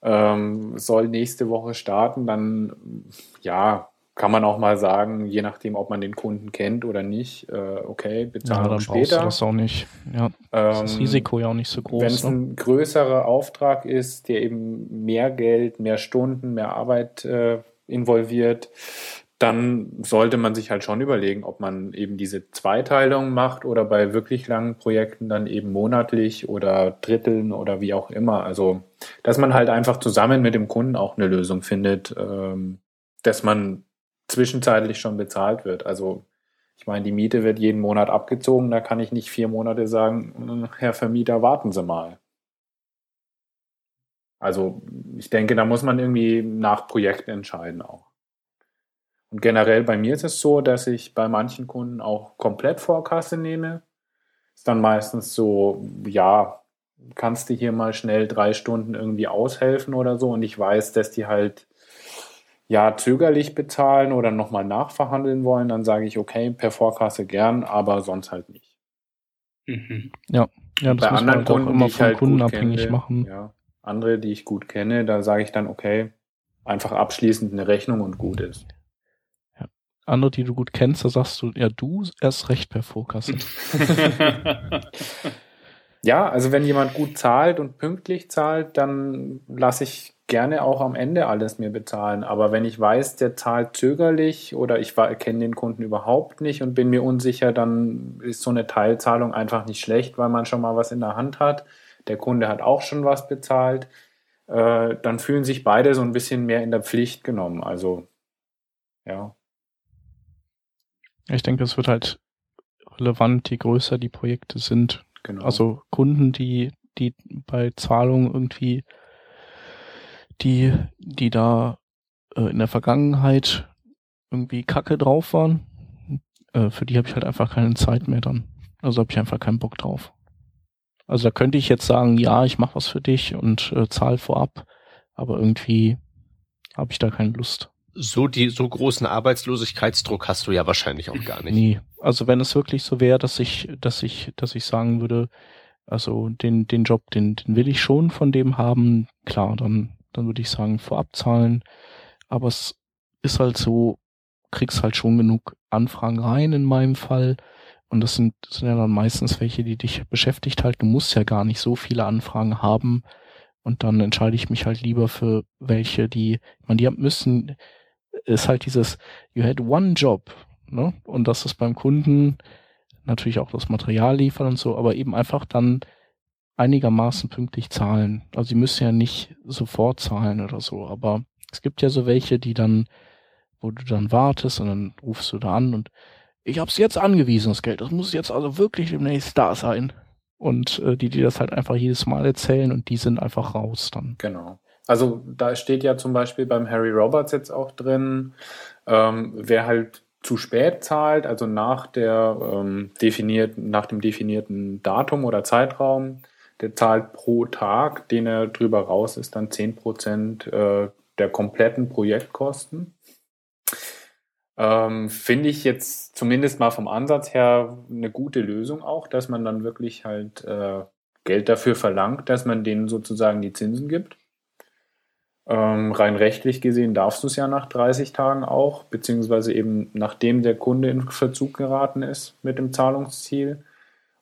Speaker 4: ähm, soll nächste Woche starten, dann ja, kann man auch mal sagen, je nachdem, ob man den Kunden kennt oder nicht, äh, okay, bezahlen ja, dann später.
Speaker 2: Du das auch nicht. Ja, ähm, das Risiko ja auch nicht so groß.
Speaker 4: Wenn es ne? ein größerer Auftrag ist, der eben mehr Geld, mehr Stunden, mehr Arbeit äh, involviert, dann sollte man sich halt schon überlegen, ob man eben diese Zweiteilung macht oder bei wirklich langen Projekten dann eben monatlich oder dritteln oder wie auch immer. Also, dass man halt einfach zusammen mit dem Kunden auch eine Lösung findet, ähm, dass man zwischenzeitlich schon bezahlt wird. Also ich meine, die Miete wird jeden Monat abgezogen, da kann ich nicht vier Monate sagen, hm, Herr Vermieter, warten Sie mal. Also ich denke, da muss man irgendwie nach Projekt entscheiden auch. Und generell bei mir ist es so, dass ich bei manchen Kunden auch komplett Vorkasse nehme. Ist dann meistens so, ja, kannst du hier mal schnell drei Stunden irgendwie aushelfen oder so. Und ich weiß, dass die halt ja zögerlich bezahlen oder nochmal nachverhandeln wollen, dann sage ich, okay, per Vorkasse gern, aber sonst halt nicht.
Speaker 2: Mhm. Ja, ja,
Speaker 4: das Bei muss anderen man halt Kunden, immer vom halt Kunden abhängig kenne, machen. Ja, andere, die ich gut kenne, da sage ich dann, okay, einfach abschließend eine Rechnung und gut ist.
Speaker 2: Ja. Andere, die du gut kennst, da sagst du, ja, du erst recht per Vorkasse.
Speaker 4: ja, also wenn jemand gut zahlt und pünktlich zahlt, dann lasse ich gerne auch am Ende alles mir bezahlen. Aber wenn ich weiß, der zahlt zögerlich oder ich kenne den Kunden überhaupt nicht und bin mir unsicher, dann ist so eine Teilzahlung einfach nicht schlecht, weil man schon mal was in der Hand hat. Der Kunde hat auch schon was bezahlt. Äh, dann fühlen sich beide so ein bisschen mehr in der Pflicht genommen. Also, ja.
Speaker 2: Ich denke, es wird halt relevant, je größer die Projekte sind. Genau. Also Kunden, die, die bei Zahlungen irgendwie die, die da äh, in der Vergangenheit irgendwie Kacke drauf waren, äh, für die habe ich halt einfach keine Zeit mehr dann. Also habe ich einfach keinen Bock drauf. Also da könnte ich jetzt sagen, ja, ich mache was für dich und äh, zahl vorab, aber irgendwie habe ich da keine Lust.
Speaker 1: So die so großen Arbeitslosigkeitsdruck hast du ja wahrscheinlich auch gar nicht.
Speaker 2: Nee, also wenn es wirklich so wäre, dass ich, dass ich, dass ich sagen würde, also den, den Job, den, den will ich schon von dem haben, klar, dann dann würde ich sagen vorab zahlen. Aber es ist halt so, kriegst halt schon genug Anfragen rein in meinem Fall. Und das sind, das sind ja dann meistens welche, die dich beschäftigt halt. Du musst ja gar nicht so viele Anfragen haben. Und dann entscheide ich mich halt lieber für welche, die, man, die müssen, ist halt dieses, you had one job, ne? Und das ist beim Kunden natürlich auch das Material liefern und so, aber eben einfach dann einigermaßen pünktlich zahlen. Also sie müssen ja nicht sofort zahlen oder so, aber es gibt ja so welche, die dann, wo du dann wartest und dann rufst du da an und ich hab's jetzt angewiesen, das Geld, das muss jetzt also wirklich demnächst da sein. Und äh, die, die das halt einfach jedes Mal erzählen und die sind einfach raus dann.
Speaker 4: Genau. Also da steht ja zum Beispiel beim Harry Roberts jetzt auch drin, ähm, wer halt zu spät zahlt, also nach der ähm, definierten, nach dem definierten Datum oder Zeitraum, der zahlt pro Tag, den er drüber raus ist, dann 10% äh, der kompletten Projektkosten. Ähm, Finde ich jetzt zumindest mal vom Ansatz her eine gute Lösung auch, dass man dann wirklich halt äh, Geld dafür verlangt, dass man denen sozusagen die Zinsen gibt. Ähm, rein rechtlich gesehen darfst du es ja nach 30 Tagen auch, beziehungsweise eben nachdem der Kunde in Verzug geraten ist mit dem Zahlungsziel.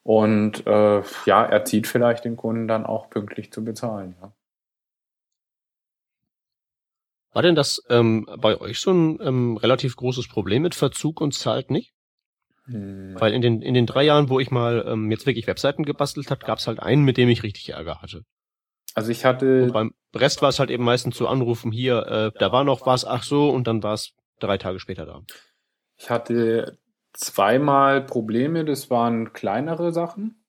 Speaker 4: Und äh, ja, er zieht vielleicht den Kunden dann auch pünktlich zu bezahlen. Ja.
Speaker 1: War denn das ähm, bei euch so ein ähm, relativ großes Problem mit Verzug und zahlt nicht? Hm. Weil in den, in den drei Jahren, wo ich mal ähm, jetzt wirklich Webseiten gebastelt habe, gab es halt einen, mit dem ich richtig Ärger hatte.
Speaker 4: Also ich hatte.
Speaker 1: Und beim Rest war es halt eben meistens zu anrufen, hier, äh, da war noch was, ach so, und dann war es drei Tage später da.
Speaker 4: Ich hatte zweimal Probleme, das waren kleinere Sachen,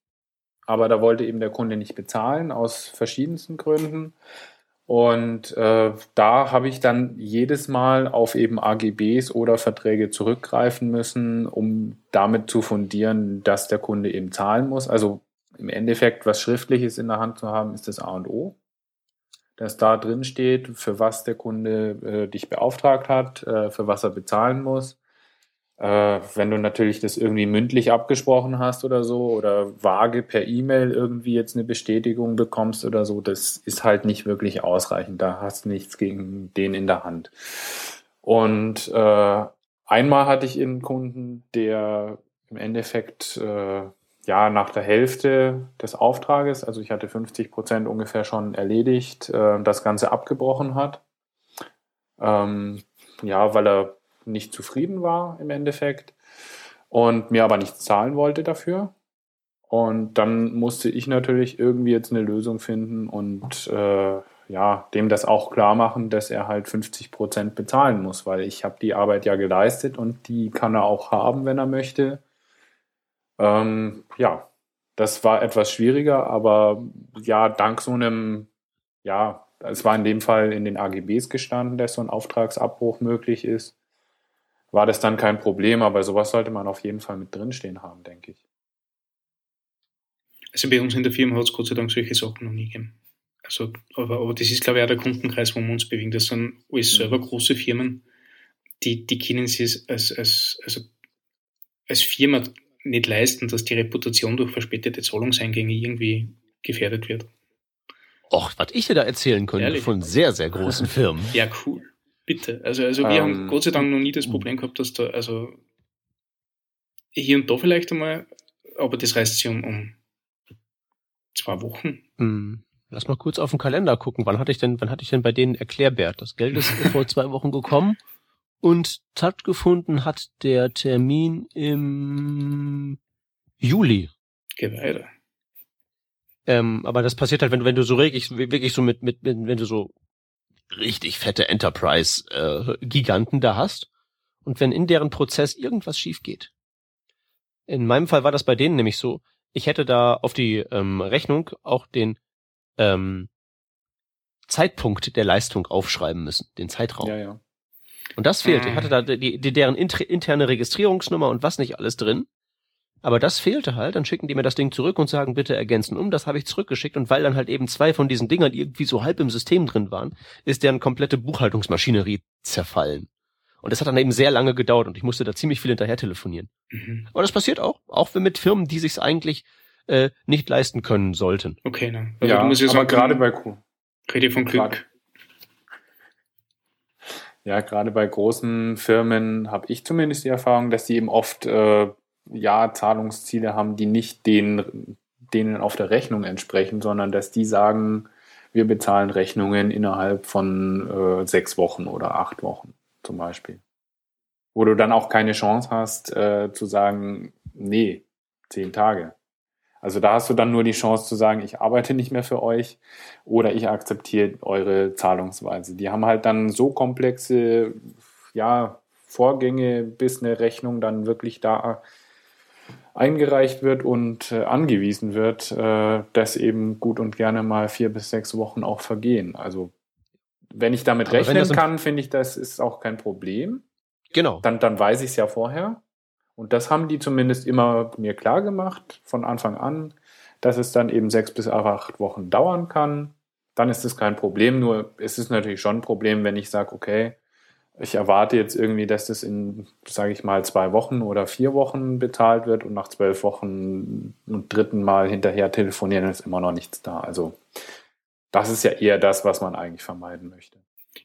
Speaker 4: aber da wollte eben der Kunde nicht bezahlen, aus verschiedensten Gründen. Und äh, da habe ich dann jedes Mal auf eben AGBs oder Verträge zurückgreifen müssen, um damit zu fundieren, dass der Kunde eben zahlen muss. Also im Endeffekt was Schriftliches in der Hand zu haben, ist das A und O. Dass da drin steht, für was der Kunde äh, dich beauftragt hat, äh, für was er bezahlen muss. Äh, wenn du natürlich das irgendwie mündlich abgesprochen hast oder so oder vage per E-Mail irgendwie jetzt eine Bestätigung bekommst oder so, das ist halt nicht wirklich ausreichend. Da hast du nichts gegen den in der Hand. Und äh, einmal hatte ich einen Kunden, der im Endeffekt äh, ja, nach der Hälfte des Auftrages, also ich hatte 50 Prozent ungefähr schon erledigt, äh, das Ganze abgebrochen hat. Ähm, ja, weil er nicht zufrieden war im Endeffekt und mir aber nichts zahlen wollte dafür. Und dann musste ich natürlich irgendwie jetzt eine Lösung finden und äh, ja, dem das auch klar machen, dass er halt 50 Prozent bezahlen muss, weil ich habe die Arbeit ja geleistet und die kann er auch haben, wenn er möchte. Ähm, ja, das war etwas schwieriger, aber ja, dank so einem, ja, es war in dem Fall in den AGBs gestanden, dass so ein Auftragsabbruch möglich ist, war das dann kein Problem, aber sowas sollte man auf jeden Fall mit drinstehen haben, denke ich.
Speaker 3: Also bei uns in der Firma hat es Gott sei Dank solche Sachen noch nie gegeben. Also, aber, aber das ist, glaube ich, auch der Kundenkreis, wo wir uns bewegen. Das sind alles mhm. selber große Firmen, die, die kennen sich als, als, also als Firma nicht leisten, dass die Reputation durch verspätete Zahlungseingänge irgendwie gefährdet wird.
Speaker 1: Och, was ich dir da erzählen könnte Ehrlich? von sehr, sehr großen Firmen.
Speaker 3: Ja, cool. Bitte. Also, also wir um, haben ähm, Gott sei Dank noch nie das Problem gehabt, dass da, also hier und da vielleicht einmal, aber das reißt sich um, um zwei Wochen.
Speaker 1: Hm. Lass mal kurz auf den Kalender gucken. Wann hatte ich denn, wann hatte ich denn bei denen Erklärbert? Das Geld ist vor zwei Wochen gekommen. Und stattgefunden hat der Termin im Juli.
Speaker 3: Geh weiter.
Speaker 1: Ähm, aber das passiert halt, wenn, wenn du so wirklich, wirklich so mit, mit, wenn du so richtig fette Enterprise-Giganten äh, da hast und wenn in deren Prozess irgendwas schief geht. In meinem Fall war das bei denen nämlich so, ich hätte da auf die ähm, Rechnung auch den ähm, Zeitpunkt der Leistung aufschreiben müssen, den Zeitraum.
Speaker 4: Ja, ja.
Speaker 1: Und das fehlte. Ich hatte da die, die, deren interne Registrierungsnummer und was nicht alles drin. Aber das fehlte halt. Dann schicken die mir das Ding zurück und sagen, bitte ergänzen um. Das habe ich zurückgeschickt. Und weil dann halt eben zwei von diesen Dingern irgendwie so halb im System drin waren, ist deren komplette Buchhaltungsmaschinerie zerfallen. Und das hat dann eben sehr lange gedauert und ich musste da ziemlich viel hinterher telefonieren. Mhm. Aber das passiert auch. Auch mit Firmen, die sich's eigentlich äh, nicht leisten können sollten.
Speaker 3: Okay, ne.
Speaker 4: Also ja, aber sagen, gerade bei Q.
Speaker 3: Rede von Glück.
Speaker 4: Ja, gerade bei großen Firmen habe ich zumindest die Erfahrung, dass die eben oft äh, ja Zahlungsziele haben, die nicht den, denen auf der Rechnung entsprechen, sondern dass die sagen, wir bezahlen Rechnungen innerhalb von äh, sechs Wochen oder acht Wochen. zum Beispiel. Wo du dann auch keine Chance hast äh, zu sagen, nee, zehn Tage. Also da hast du dann nur die Chance zu sagen, ich arbeite nicht mehr für euch oder ich akzeptiere eure Zahlungsweise. Die haben halt dann so komplexe ja, Vorgänge, bis eine Rechnung dann wirklich da eingereicht wird und äh, angewiesen wird, äh, dass eben gut und gerne mal vier bis sechs Wochen auch vergehen. Also wenn ich damit Aber rechnen kann, finde ich, das ist auch kein Problem.
Speaker 1: Genau.
Speaker 4: Dann, dann weiß ich es ja vorher. Und das haben die zumindest immer mir klar gemacht von Anfang an, dass es dann eben sechs bis acht Wochen dauern kann. Dann ist es kein Problem. Nur es ist natürlich schon ein Problem, wenn ich sage, okay, ich erwarte jetzt irgendwie, dass das in, sage ich mal, zwei Wochen oder vier Wochen bezahlt wird und nach zwölf Wochen und dritten Mal hinterher telefonieren ist immer noch nichts da. Also das ist ja eher das, was man eigentlich vermeiden möchte.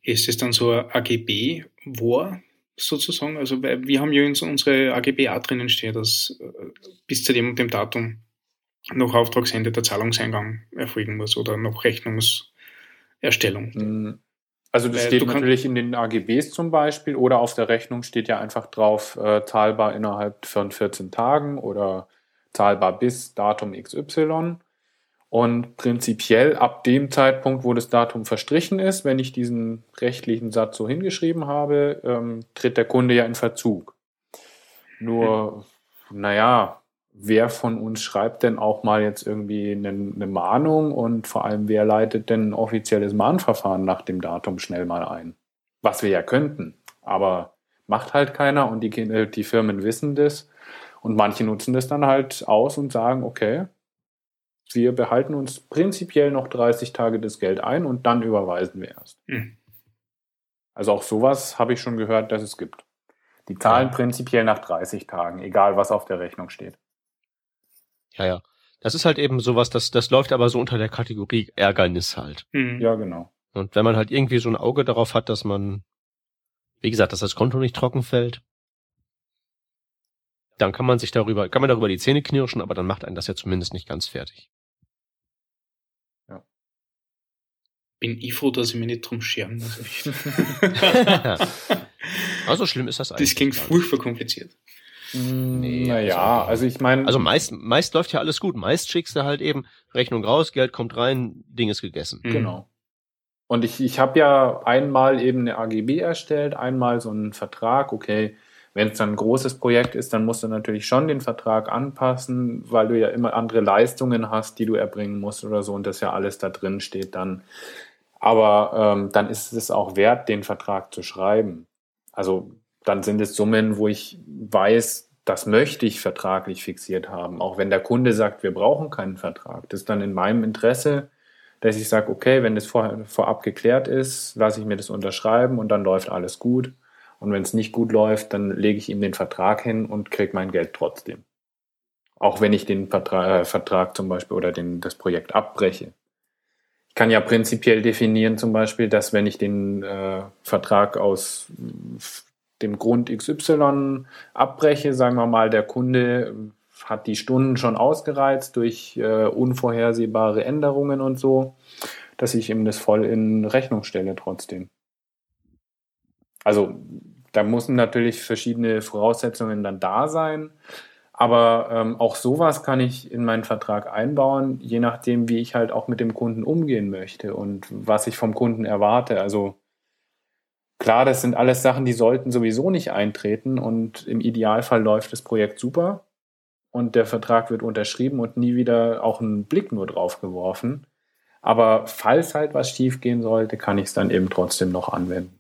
Speaker 3: Ist es dann so ein AGB, wo sozusagen? Also wir haben ja in unsere AGB auch drinnen steht, dass äh, bis zu dem und dem Datum noch Auftragsende der Zahlungseingang erfolgen muss oder noch Rechnungserstellung.
Speaker 4: Hm. Also das Weil steht natürlich in den AGBs zum Beispiel oder auf der Rechnung steht ja einfach drauf, äh, zahlbar innerhalb von 14 Tagen oder zahlbar bis Datum XY. Und prinzipiell ab dem Zeitpunkt, wo das Datum verstrichen ist, wenn ich diesen rechtlichen Satz so hingeschrieben habe, ähm, tritt der Kunde ja in Verzug. Nur, naja, wer von uns schreibt denn auch mal jetzt irgendwie eine, eine Mahnung und vor allem wer leitet denn ein offizielles Mahnverfahren nach dem Datum schnell mal ein? Was wir ja könnten, aber macht halt keiner und die, die Firmen wissen das und manche nutzen das dann halt aus und sagen, okay, wir behalten uns prinzipiell noch 30 Tage das Geld ein und dann überweisen wir erst. Mhm. Also auch sowas habe ich schon gehört, dass es gibt. Die zahlen prinzipiell nach 30 Tagen, egal was auf der Rechnung steht.
Speaker 1: Ja, ja. Das ist halt eben sowas, das, das läuft aber so unter der Kategorie Ärgernis halt.
Speaker 4: Mhm. Ja, genau.
Speaker 1: Und wenn man halt irgendwie so ein Auge darauf hat, dass man, wie gesagt, dass das Konto nicht trocken fällt, dann kann man sich darüber, kann man darüber die Zähne knirschen, aber dann macht einen das ja zumindest nicht ganz fertig.
Speaker 3: bin ich froh, dass ich mich nicht drum scheren muss.
Speaker 1: also schlimm ist das eigentlich.
Speaker 3: Das klingt furchtbar kompliziert.
Speaker 4: Nee, naja, also, also ich meine.
Speaker 1: Also meist, meist läuft ja alles gut. Meist schickst du halt eben Rechnung raus, Geld kommt rein, Ding ist gegessen.
Speaker 4: Mhm. Genau. Und ich, ich habe ja einmal eben eine AGB erstellt, einmal so einen Vertrag, okay, wenn es dann ein großes Projekt ist, dann musst du natürlich schon den Vertrag anpassen, weil du ja immer andere Leistungen hast, die du erbringen musst oder so und das ja alles da drin steht dann. Aber ähm, dann ist es auch wert, den Vertrag zu schreiben. Also dann sind es Summen, wo ich weiß, das möchte ich vertraglich fixiert haben. Auch wenn der Kunde sagt, wir brauchen keinen Vertrag. Das ist dann in meinem Interesse, dass ich sage, okay, wenn das vor, vorab geklärt ist, lasse ich mir das unterschreiben und dann läuft alles gut. Und wenn es nicht gut läuft, dann lege ich ihm den Vertrag hin und kriege mein Geld trotzdem. Auch wenn ich den Vertrag, äh, Vertrag zum Beispiel oder den, das Projekt abbreche. Ich kann ja prinzipiell definieren zum Beispiel, dass wenn ich den äh, Vertrag aus dem Grund XY abbreche, sagen wir mal, der Kunde hat die Stunden schon ausgereizt durch äh, unvorhersehbare Änderungen und so, dass ich ihm das voll in Rechnung stelle trotzdem. Also da müssen natürlich verschiedene Voraussetzungen dann da sein. Aber ähm, auch sowas kann ich in meinen Vertrag einbauen, je nachdem, wie ich halt auch mit dem Kunden umgehen möchte und was ich vom Kunden erwarte. Also klar, das sind alles Sachen, die sollten sowieso nicht eintreten und im Idealfall läuft das Projekt super und der Vertrag wird unterschrieben und nie wieder auch einen Blick nur drauf geworfen. Aber falls halt was schiefgehen sollte, kann ich es dann eben trotzdem noch anwenden.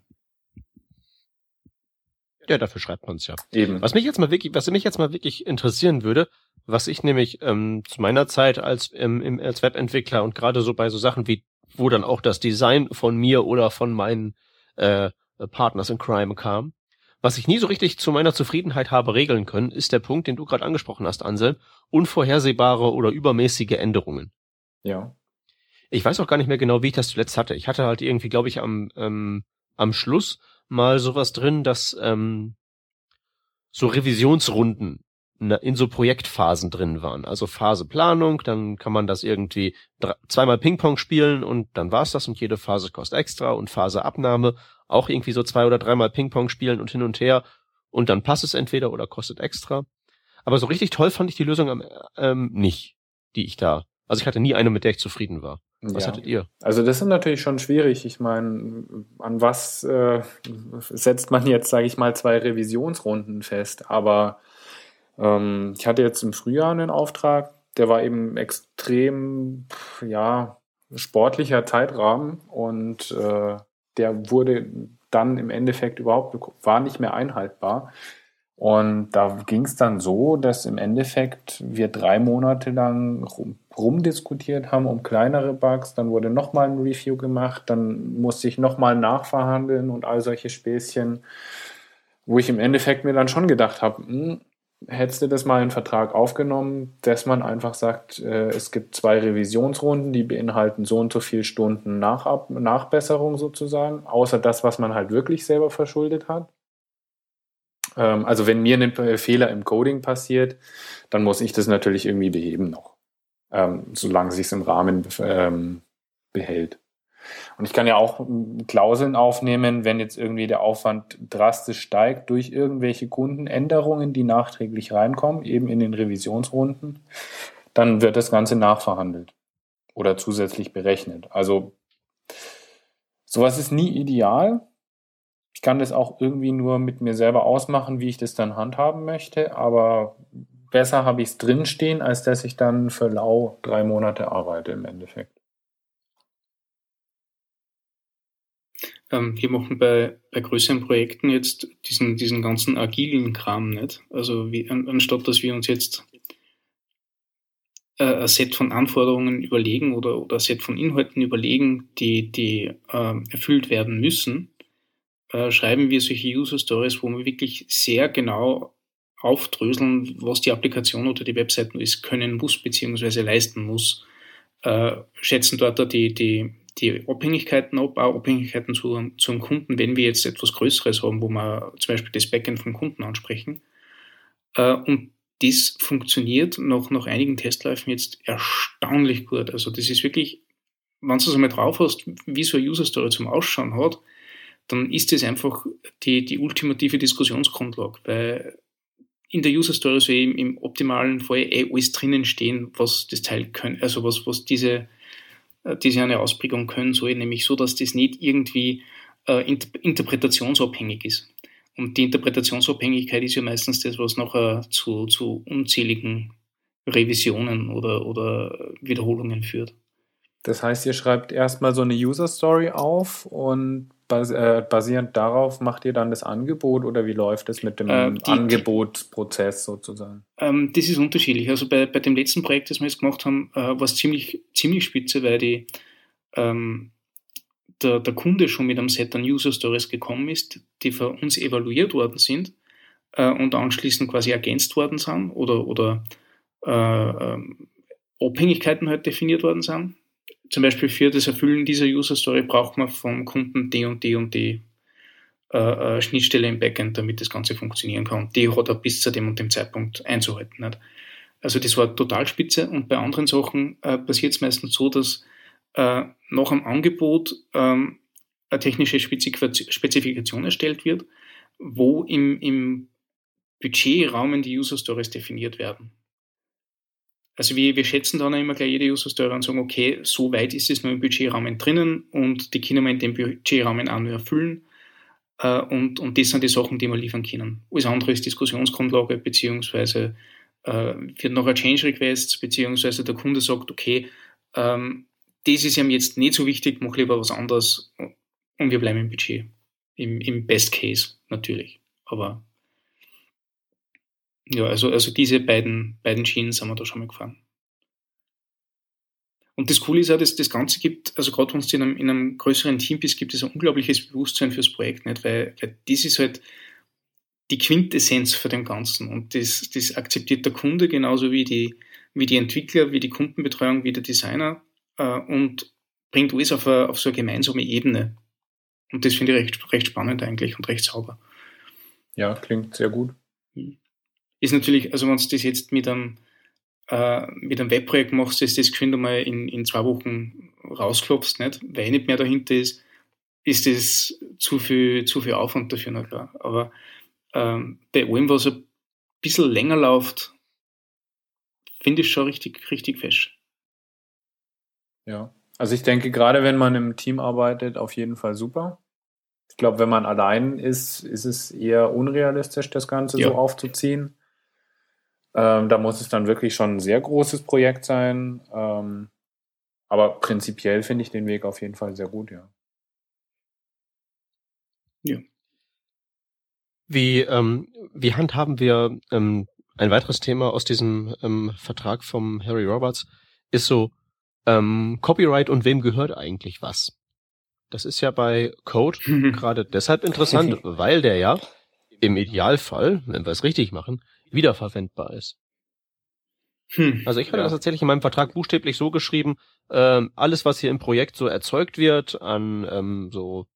Speaker 1: Ja, dafür schreibt man es ja.
Speaker 4: Eben.
Speaker 1: Was mich jetzt mal wirklich, was mich jetzt mal wirklich interessieren würde, was ich nämlich ähm, zu meiner Zeit als, ähm, als Webentwickler und gerade so bei so Sachen wie, wo dann auch das Design von mir oder von meinen äh, Partners in Crime kam, was ich nie so richtig zu meiner Zufriedenheit habe regeln können, ist der Punkt, den du gerade angesprochen hast, Anselm, unvorhersehbare oder übermäßige Änderungen.
Speaker 4: Ja.
Speaker 1: Ich weiß auch gar nicht mehr genau, wie ich das zuletzt hatte. Ich hatte halt irgendwie, glaube ich, am, ähm, am Schluss mal sowas drin, dass ähm, so Revisionsrunden in so Projektphasen drin waren. Also Phase Planung, dann kann man das irgendwie zweimal Ping-Pong spielen und dann war's das und jede Phase kostet extra und Phase Abnahme auch irgendwie so zwei oder dreimal Ping-Pong spielen und hin und her und dann passt es entweder oder kostet extra. Aber so richtig toll fand ich die Lösung ähm, nicht, die ich da. Also ich hatte nie eine, mit der ich zufrieden war. Was ja. hattet ihr?
Speaker 4: Also das ist natürlich schon schwierig. Ich meine, an was äh, setzt man jetzt, sage ich mal, zwei Revisionsrunden fest? Aber ähm, ich hatte jetzt im Frühjahr einen Auftrag, der war eben extrem, ja, sportlicher Zeitrahmen und äh, der wurde dann im Endeffekt überhaupt, war nicht mehr einhaltbar. Und da ging es dann so, dass im Endeffekt wir drei Monate lang rum, rumdiskutiert haben um kleinere Bugs. Dann wurde nochmal ein Review gemacht, dann musste ich nochmal nachverhandeln und all solche Späßchen, wo ich im Endeffekt mir dann schon gedacht habe, hm, hättest du das mal in Vertrag aufgenommen, dass man einfach sagt, äh, es gibt zwei Revisionsrunden, die beinhalten so und so viele Stunden Nach Nachbesserung sozusagen, außer das, was man halt wirklich selber verschuldet hat. Ähm, also wenn mir ein Fehler im Coding passiert, dann muss ich das natürlich irgendwie beheben noch, ähm, solange es sich im Rahmen ähm, behält. Und ich kann ja auch Klauseln aufnehmen, wenn jetzt irgendwie der Aufwand drastisch steigt durch irgendwelche Kundenänderungen, die nachträglich reinkommen, eben in den Revisionsrunden, dann wird das Ganze nachverhandelt oder zusätzlich berechnet. Also sowas ist nie ideal, ich kann das auch irgendwie nur mit mir selber ausmachen, wie ich das dann handhaben möchte, aber besser habe ich es drinstehen, als dass ich dann für lau drei Monate arbeite im Endeffekt.
Speaker 3: Ähm, wir machen bei, bei größeren Projekten jetzt diesen, diesen ganzen agilen Kram nicht. Also wie, an, anstatt dass wir uns jetzt äh, ein Set von Anforderungen überlegen oder, oder ein Set von Inhalten überlegen, die, die äh, erfüllt werden müssen, äh, schreiben wir solche User Stories, wo wir wirklich sehr genau aufdröseln, was die Applikation oder die Webseite ist, können muss beziehungsweise leisten muss, äh, schätzen dort die, die, die Abhängigkeiten ab, auch Abhängigkeiten zu, zum Kunden, wenn wir jetzt etwas Größeres haben, wo wir zum Beispiel das Backend vom Kunden ansprechen. Äh, und das funktioniert nach, nach einigen Testläufen jetzt erstaunlich gut. Also das ist wirklich, wenn du es einmal drauf hast, wie so eine User Story zum Ausschauen hat, dann ist es einfach die, die ultimative Diskussionsgrundlage, weil in der User Story soll im, im optimalen Fall eh alles drinnen stehen, was das Teil können, also was, was diese, diese eine Ausprägung können soll, nämlich so, dass das nicht irgendwie äh, interpretationsabhängig ist. Und die Interpretationsabhängigkeit ist ja meistens das, was nachher zu, zu unzähligen Revisionen oder, oder Wiederholungen führt.
Speaker 4: Das heißt, ihr schreibt erstmal so eine User Story auf und äh, basierend darauf macht ihr dann das Angebot oder wie läuft es mit dem äh, die, Angebotsprozess sozusagen?
Speaker 3: Ähm, das ist unterschiedlich. Also bei, bei dem letzten Projekt, das wir jetzt gemacht haben, äh, war es ziemlich, ziemlich spitze, weil die, ähm, der, der Kunde schon mit einem Set an User Stories gekommen ist, die für uns evaluiert worden sind äh, und anschließend quasi ergänzt worden sind oder, oder äh, ähm, Abhängigkeiten halt definiert worden sind zum Beispiel für das Erfüllen dieser User Story braucht man vom Kunden die und die und die äh, äh, Schnittstelle im Backend, damit das Ganze funktionieren kann. Die hat er bis zu dem und dem Zeitpunkt einzuhalten. Nicht? Also das war total spitze und bei anderen Sachen äh, passiert es meistens so, dass äh, nach dem Angebot ähm, eine technische Spezifikation erstellt wird, wo im, im Budgetraum die User Stories definiert werden. Also wir, wir schätzen dann immer gleich jede User Story und sagen, okay, so weit ist es nur im Budgetrahmen drinnen und die können wir in dem Budgetrahmen auch nur erfüllen. Äh, und, und das sind die Sachen, die wir liefern können. Alles andere ist Diskussionsgrundlage, beziehungsweise äh, wird noch ein Change Request, beziehungsweise der Kunde sagt, okay, ähm, das ist ihm jetzt nicht so wichtig, mach lieber was anderes und wir bleiben im Budget. Im, im Best Case natürlich. Aber ja, also, also diese beiden, beiden Schienen sind wir da schon mal gefahren. Und das Coole ist auch, dass das Ganze gibt, also gerade wenn du in einem, in einem größeren Team bist, gibt es ein unglaubliches Bewusstsein fürs Projekt, nicht? Weil, weil das ist halt die Quintessenz für den Ganzen. Und das, das akzeptiert der Kunde genauso wie die, wie die Entwickler, wie die Kundenbetreuung, wie der Designer äh, und bringt alles auf, a, auf so eine gemeinsame Ebene. Und das finde ich recht, recht spannend eigentlich und recht sauber.
Speaker 4: Ja, klingt sehr gut. Hm
Speaker 3: ist natürlich, also wenn du das jetzt mit einem, äh, mit einem Webprojekt machst, ist das geschwind einmal in, in zwei Wochen rausklopfst, nicht? Weil nicht mehr dahinter ist, ist es zu viel, zu viel Aufwand dafür, na klar. Aber ähm, bei allem, was ein bisschen länger läuft, finde ich schon richtig, richtig fest.
Speaker 4: Ja. Also ich denke, gerade wenn man im Team arbeitet, auf jeden Fall super. Ich glaube, wenn man allein ist, ist es eher unrealistisch, das Ganze ja. so aufzuziehen. Ähm, da muss es dann wirklich schon ein sehr großes Projekt sein. Ähm, aber prinzipiell finde ich den Weg auf jeden Fall sehr gut, ja.
Speaker 1: Ja. Wie, ähm, wie handhaben wir ähm, ein weiteres Thema aus diesem ähm, Vertrag vom Harry Roberts ist so ähm, Copyright und wem gehört eigentlich was? Das ist ja bei Code gerade deshalb interessant, weil der ja im Idealfall, wenn wir es richtig machen, wiederverwendbar ist. Hm, also ich hatte ja. das tatsächlich in meinem Vertrag buchstäblich so geschrieben, ähm, alles, was hier im Projekt so erzeugt wird an ähm, so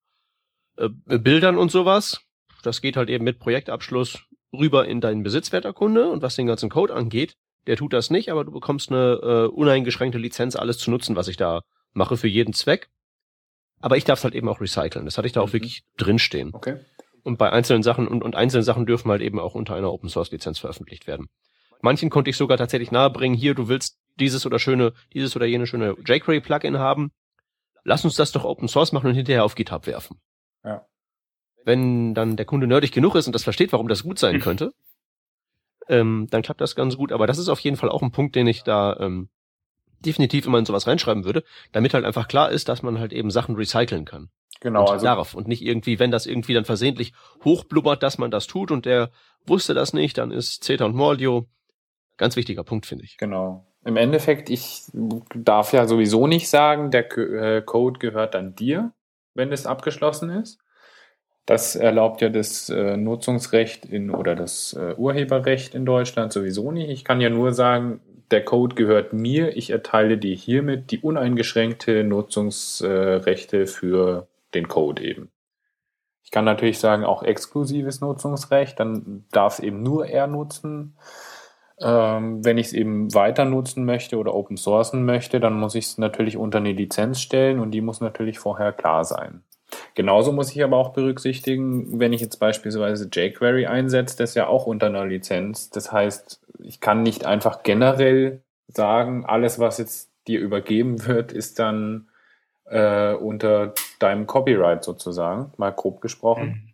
Speaker 1: äh, Bildern und sowas, das geht halt eben mit Projektabschluss rüber in deinen Besitzwerterkunde und was den ganzen Code angeht, der tut das nicht, aber du bekommst eine äh, uneingeschränkte Lizenz, alles zu nutzen, was ich da mache für jeden Zweck. Aber ich darf es halt eben auch recyceln. Das hatte ich da auch mhm. wirklich drinstehen.
Speaker 4: Okay.
Speaker 1: Und bei einzelnen Sachen und, und einzelne Sachen dürfen halt eben auch unter einer Open Source Lizenz veröffentlicht werden. Manchen konnte ich sogar tatsächlich nahebringen, hier, du willst dieses oder schöne, dieses oder jene schöne jQuery Plugin haben. Lass uns das doch Open Source machen und hinterher auf GitHub werfen.
Speaker 4: Ja.
Speaker 1: Wenn dann der Kunde nerdig genug ist und das versteht, warum das gut sein könnte, ähm, dann klappt das ganz gut. Aber das ist auf jeden Fall auch ein Punkt, den ich da ähm, definitiv immer in sowas reinschreiben würde, damit halt einfach klar ist, dass man halt eben Sachen recyceln kann.
Speaker 4: Genau.
Speaker 1: Und also darauf. Und nicht irgendwie, wenn das irgendwie dann versehentlich hochblubbert, dass man das tut und der wusste das nicht, dann ist Zeta und Mordio ganz wichtiger Punkt, finde ich.
Speaker 4: Genau. Im Endeffekt, ich darf ja sowieso nicht sagen, der äh, Code gehört dann dir, wenn es abgeschlossen ist. Das erlaubt ja das äh, Nutzungsrecht in oder das äh, Urheberrecht in Deutschland sowieso nicht. Ich kann ja nur sagen, der Code gehört mir. Ich erteile dir hiermit die uneingeschränkte Nutzungsrechte für den Code eben. Ich kann natürlich sagen, auch exklusives Nutzungsrecht, dann darf es eben nur er nutzen. Ähm, wenn ich es eben weiter nutzen möchte oder open sourcen möchte, dann muss ich es natürlich unter eine Lizenz stellen und die muss natürlich vorher klar sein. Genauso muss ich aber auch berücksichtigen, wenn ich jetzt beispielsweise jQuery einsetze, das ist ja auch unter einer Lizenz. Das heißt, ich kann nicht einfach generell sagen, alles, was jetzt dir übergeben wird, ist dann äh, unter deinem Copyright sozusagen, mal grob gesprochen. Mhm.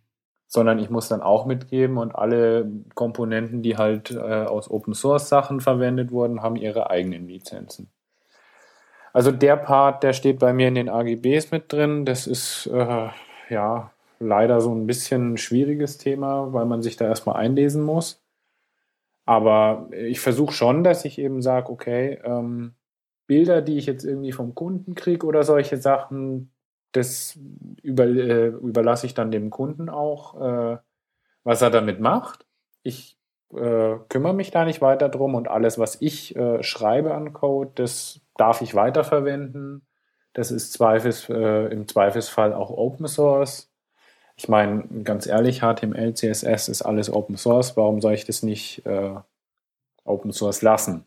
Speaker 4: Sondern ich muss dann auch mitgeben und alle Komponenten, die halt äh, aus Open Source Sachen verwendet wurden, haben ihre eigenen Lizenzen. Also der Part, der steht bei mir in den AGBs mit drin. Das ist äh, ja leider so ein bisschen ein schwieriges Thema, weil man sich da erstmal einlesen muss. Aber ich versuche schon, dass ich eben sage, okay, ähm, Bilder, die ich jetzt irgendwie vom Kunden kriege oder solche Sachen, das über, äh, überlasse ich dann dem Kunden auch, äh, was er damit macht. Ich äh, kümmere mich da nicht weiter drum und alles, was ich äh, schreibe an Code, das darf ich weiterverwenden. Das ist Zweifels, äh, im Zweifelsfall auch Open Source. Ich meine, ganz ehrlich, HTML, CSS ist alles Open Source. Warum soll ich das nicht äh, Open Source lassen?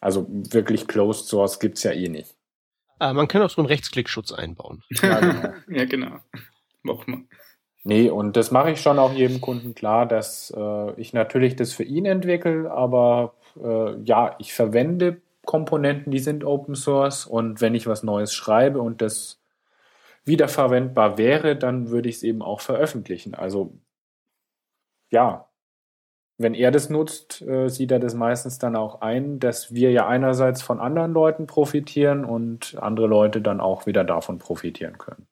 Speaker 4: Also wirklich Closed Source gibt es ja eh nicht.
Speaker 1: Ah, man kann auch so einen Rechtsklickschutz einbauen.
Speaker 3: Ja, genau. ja, genau. Man.
Speaker 4: Nee, und das mache ich schon auch jedem Kunden klar, dass äh, ich natürlich das für ihn entwickle, aber äh, ja, ich verwende Komponenten, die sind Open Source und wenn ich was Neues schreibe und das wiederverwendbar wäre, dann würde ich es eben auch veröffentlichen. Also ja, wenn er das nutzt, äh, sieht er das meistens dann auch ein, dass wir ja einerseits von anderen Leuten profitieren und andere Leute dann auch wieder davon profitieren können.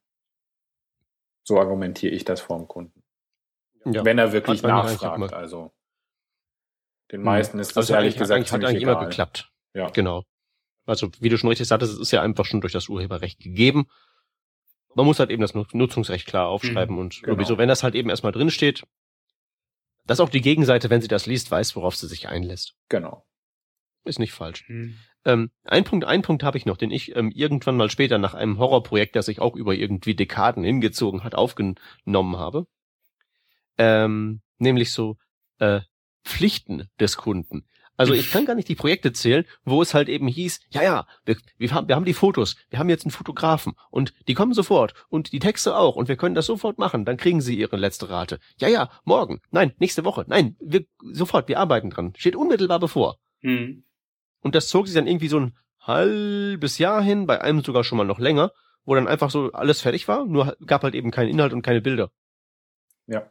Speaker 4: So argumentiere ich das vor dem Kunden. Ja. Wenn er wirklich nachfragt, also. Den meisten ist das
Speaker 1: also
Speaker 4: ehrlich gesagt
Speaker 1: hat eigentlich immer geklappt. Ja. Genau. Also, wie du schon richtig sagtest, es ist ja einfach schon durch das Urheberrecht gegeben. Man muss halt eben das Nutzungsrecht klar aufschreiben mhm, und genau. sowieso, wenn das halt eben erstmal drin steht, dass auch die Gegenseite, wenn sie das liest, weiß, worauf sie sich einlässt.
Speaker 4: Genau.
Speaker 1: Ist nicht falsch. Mhm. Ähm, ein Punkt, ein Punkt habe ich noch, den ich ähm, irgendwann mal später nach einem Horrorprojekt, das sich auch über irgendwie Dekaden hingezogen hat, aufgenommen habe. Ähm, nämlich so äh, Pflichten des Kunden. Also ich kann gar nicht die Projekte zählen, wo es halt eben hieß, ja, ja, wir, wir, haben, wir haben die Fotos, wir haben jetzt einen Fotografen und die kommen sofort und die Texte auch und wir können das sofort machen, dann kriegen sie ihre letzte Rate. Ja, ja, morgen, nein, nächste Woche, nein, wir sofort, wir arbeiten dran. Steht unmittelbar bevor.
Speaker 3: Mhm.
Speaker 1: Und das zog sich dann irgendwie so ein halbes Jahr hin, bei einem sogar schon mal noch länger, wo dann einfach so alles fertig war, nur gab halt eben keinen Inhalt und keine Bilder.
Speaker 4: Ja.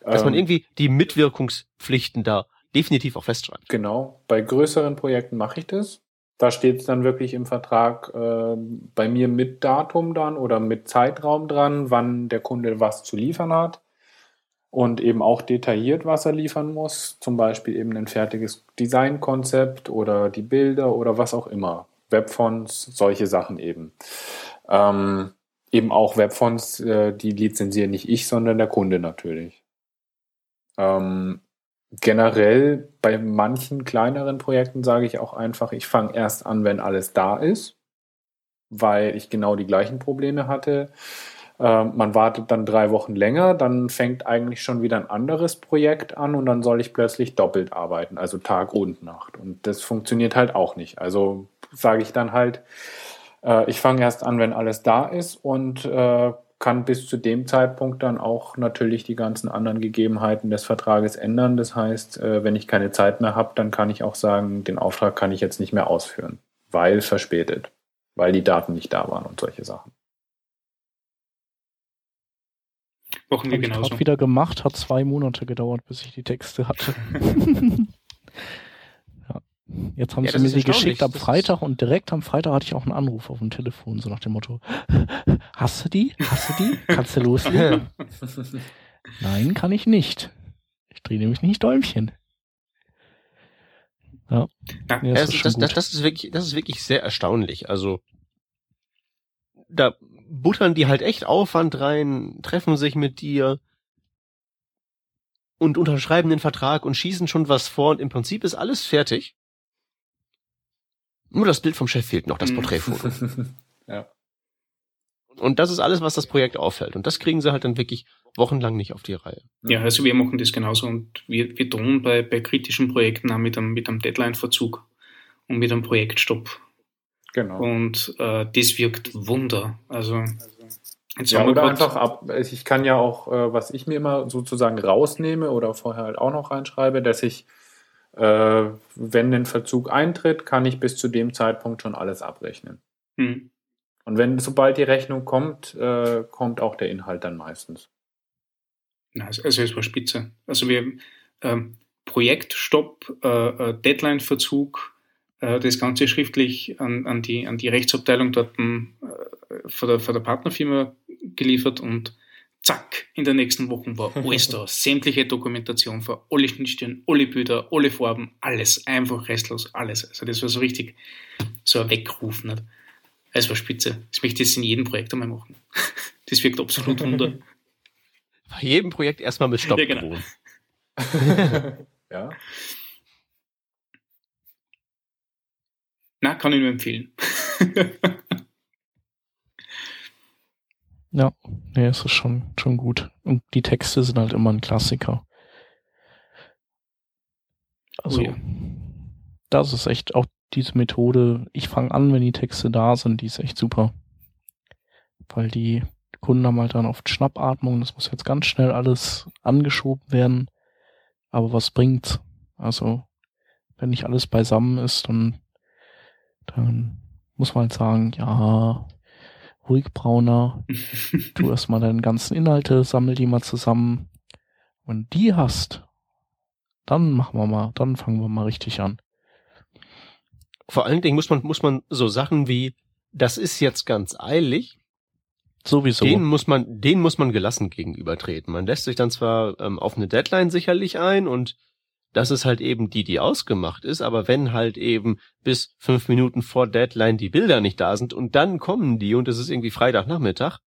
Speaker 1: Dass man
Speaker 4: Ähm,
Speaker 1: irgendwie die Mitwirkungspflichten da definitiv auch festschreibt.
Speaker 4: Genau, bei größeren Projekten mache ich das. Da steht es dann wirklich im Vertrag äh, bei mir mit Datum dann oder mit Zeitraum dran, wann der Kunde was zu liefern hat. Und eben auch detailliert, was er liefern muss. Zum Beispiel eben ein fertiges Designkonzept oder die Bilder oder was auch immer. Webfonts, solche Sachen eben. Ähm, eben auch Webfonts, äh, die lizenziere nicht ich, sondern der Kunde natürlich. Ähm, generell bei manchen kleineren Projekten sage ich auch einfach, ich fange erst an, wenn alles da ist, weil ich genau die gleichen Probleme hatte. Ähm, man wartet dann drei Wochen länger, dann fängt eigentlich schon wieder ein anderes Projekt an und dann soll ich plötzlich doppelt arbeiten, also Tag und Nacht. Und das funktioniert halt auch nicht. Also sage ich dann halt, äh, ich fange erst an, wenn alles da ist und äh, kann bis zu dem Zeitpunkt dann auch natürlich die ganzen anderen Gegebenheiten des Vertrages ändern. Das heißt, äh, wenn ich keine Zeit mehr habe, dann kann ich auch sagen, den Auftrag kann ich jetzt nicht mehr ausführen, weil verspätet, weil die Daten nicht da waren und solche Sachen.
Speaker 3: Machen wir
Speaker 2: Habe ich
Speaker 3: genauso.
Speaker 2: gerade wieder gemacht, hat zwei Monate gedauert, bis ich die Texte hatte. Jetzt haben
Speaker 1: Ja,
Speaker 2: sie mir sie geschickt am Freitag und direkt am Freitag hatte ich auch einen Anruf auf dem Telefon, so nach dem Motto, hast du die? Hast du die? Kannst du loslegen? Nein, kann ich nicht. Ich drehe nämlich nicht Däumchen. Ja, ja
Speaker 1: Ja,
Speaker 2: das
Speaker 1: das,
Speaker 2: ist
Speaker 1: das, das, das ist wirklich, das ist wirklich sehr erstaunlich. Also da buttern die halt echt Aufwand rein, treffen sich mit dir und unterschreiben den Vertrag und schießen schon was vor und im Prinzip ist alles fertig. Nur das Bild vom Chef fehlt noch, das
Speaker 3: Mhm.
Speaker 1: Porträtfoto.
Speaker 4: ja.
Speaker 1: Und das ist alles, was das Projekt auffällt. Und das kriegen sie halt dann wirklich wochenlang nicht auf die Reihe.
Speaker 3: Ja, also wir machen das genauso und wir, wir drohen bei, bei kritischen Projekten auch mit einem, mit einem Deadline-Verzug und mit einem Projektstopp.
Speaker 4: Genau.
Speaker 3: Und äh, das wirkt Wunder. Also jetzt
Speaker 4: Ja,
Speaker 3: haben wir
Speaker 4: oder einfach ab. Ich kann ja auch, äh, was ich mir immer sozusagen rausnehme oder vorher halt auch noch reinschreibe, dass ich, äh, wenn ein Verzug eintritt, kann ich bis zu dem Zeitpunkt schon alles abrechnen.
Speaker 3: Hm.
Speaker 4: Und wenn, sobald die Rechnung kommt, äh, kommt auch der Inhalt dann meistens.
Speaker 3: Also es war spitze. Also wir ähm, Projektstopp, äh, äh, Deadline-Verzug, äh, das Ganze schriftlich an, an, die, an die Rechtsabteilung dort äh, von, der, von der Partnerfirma geliefert und zack, in der nächsten Woche war alles da. Sämtliche Dokumentation für alle Schnittstellen, alle Bilder, alle Farben, alles, einfach restlos, alles. Also das war so richtig so ein Weckruf. Nicht? Es war spitze. Das möchte ich jetzt in jedem Projekt einmal machen. Das wirkt absolut wunder.
Speaker 1: Bei jedem Projekt erstmal mit Stopp
Speaker 3: Ja, genau.
Speaker 4: ja.
Speaker 3: Na, kann ich nur empfehlen.
Speaker 2: Ja, nee, es ist schon, schon gut. Und die Texte sind halt immer ein Klassiker. Also,
Speaker 3: Oh ja.
Speaker 2: das ist echt auch diese Methode. Ich fange an, wenn die Texte da sind, die ist echt super. Weil die Kunden haben halt dann oft Schnappatmung, das muss jetzt ganz schnell alles angeschoben werden. Aber was bringt's? Also, wenn nicht alles beisammen ist, dann, dann muss man halt sagen, ja, ruhig brauner, tu erstmal deine ganzen Inhalte, sammel die mal zusammen. Wenn du die hast, dann machen wir mal, dann fangen wir mal richtig an.
Speaker 1: Vor allen Dingen muss man, muss man so Sachen wie, das ist jetzt ganz eilig,
Speaker 2: Sowieso.
Speaker 1: Den muss man, den muss man gelassen gegenübertreten. Man lässt sich dann zwar ähm, auf eine Deadline sicherlich ein und das ist halt eben die, die ausgemacht ist, aber wenn halt eben bis fünf Minuten vor Deadline die Bilder nicht da sind und dann kommen die und es ist irgendwie Freitagnachmittag,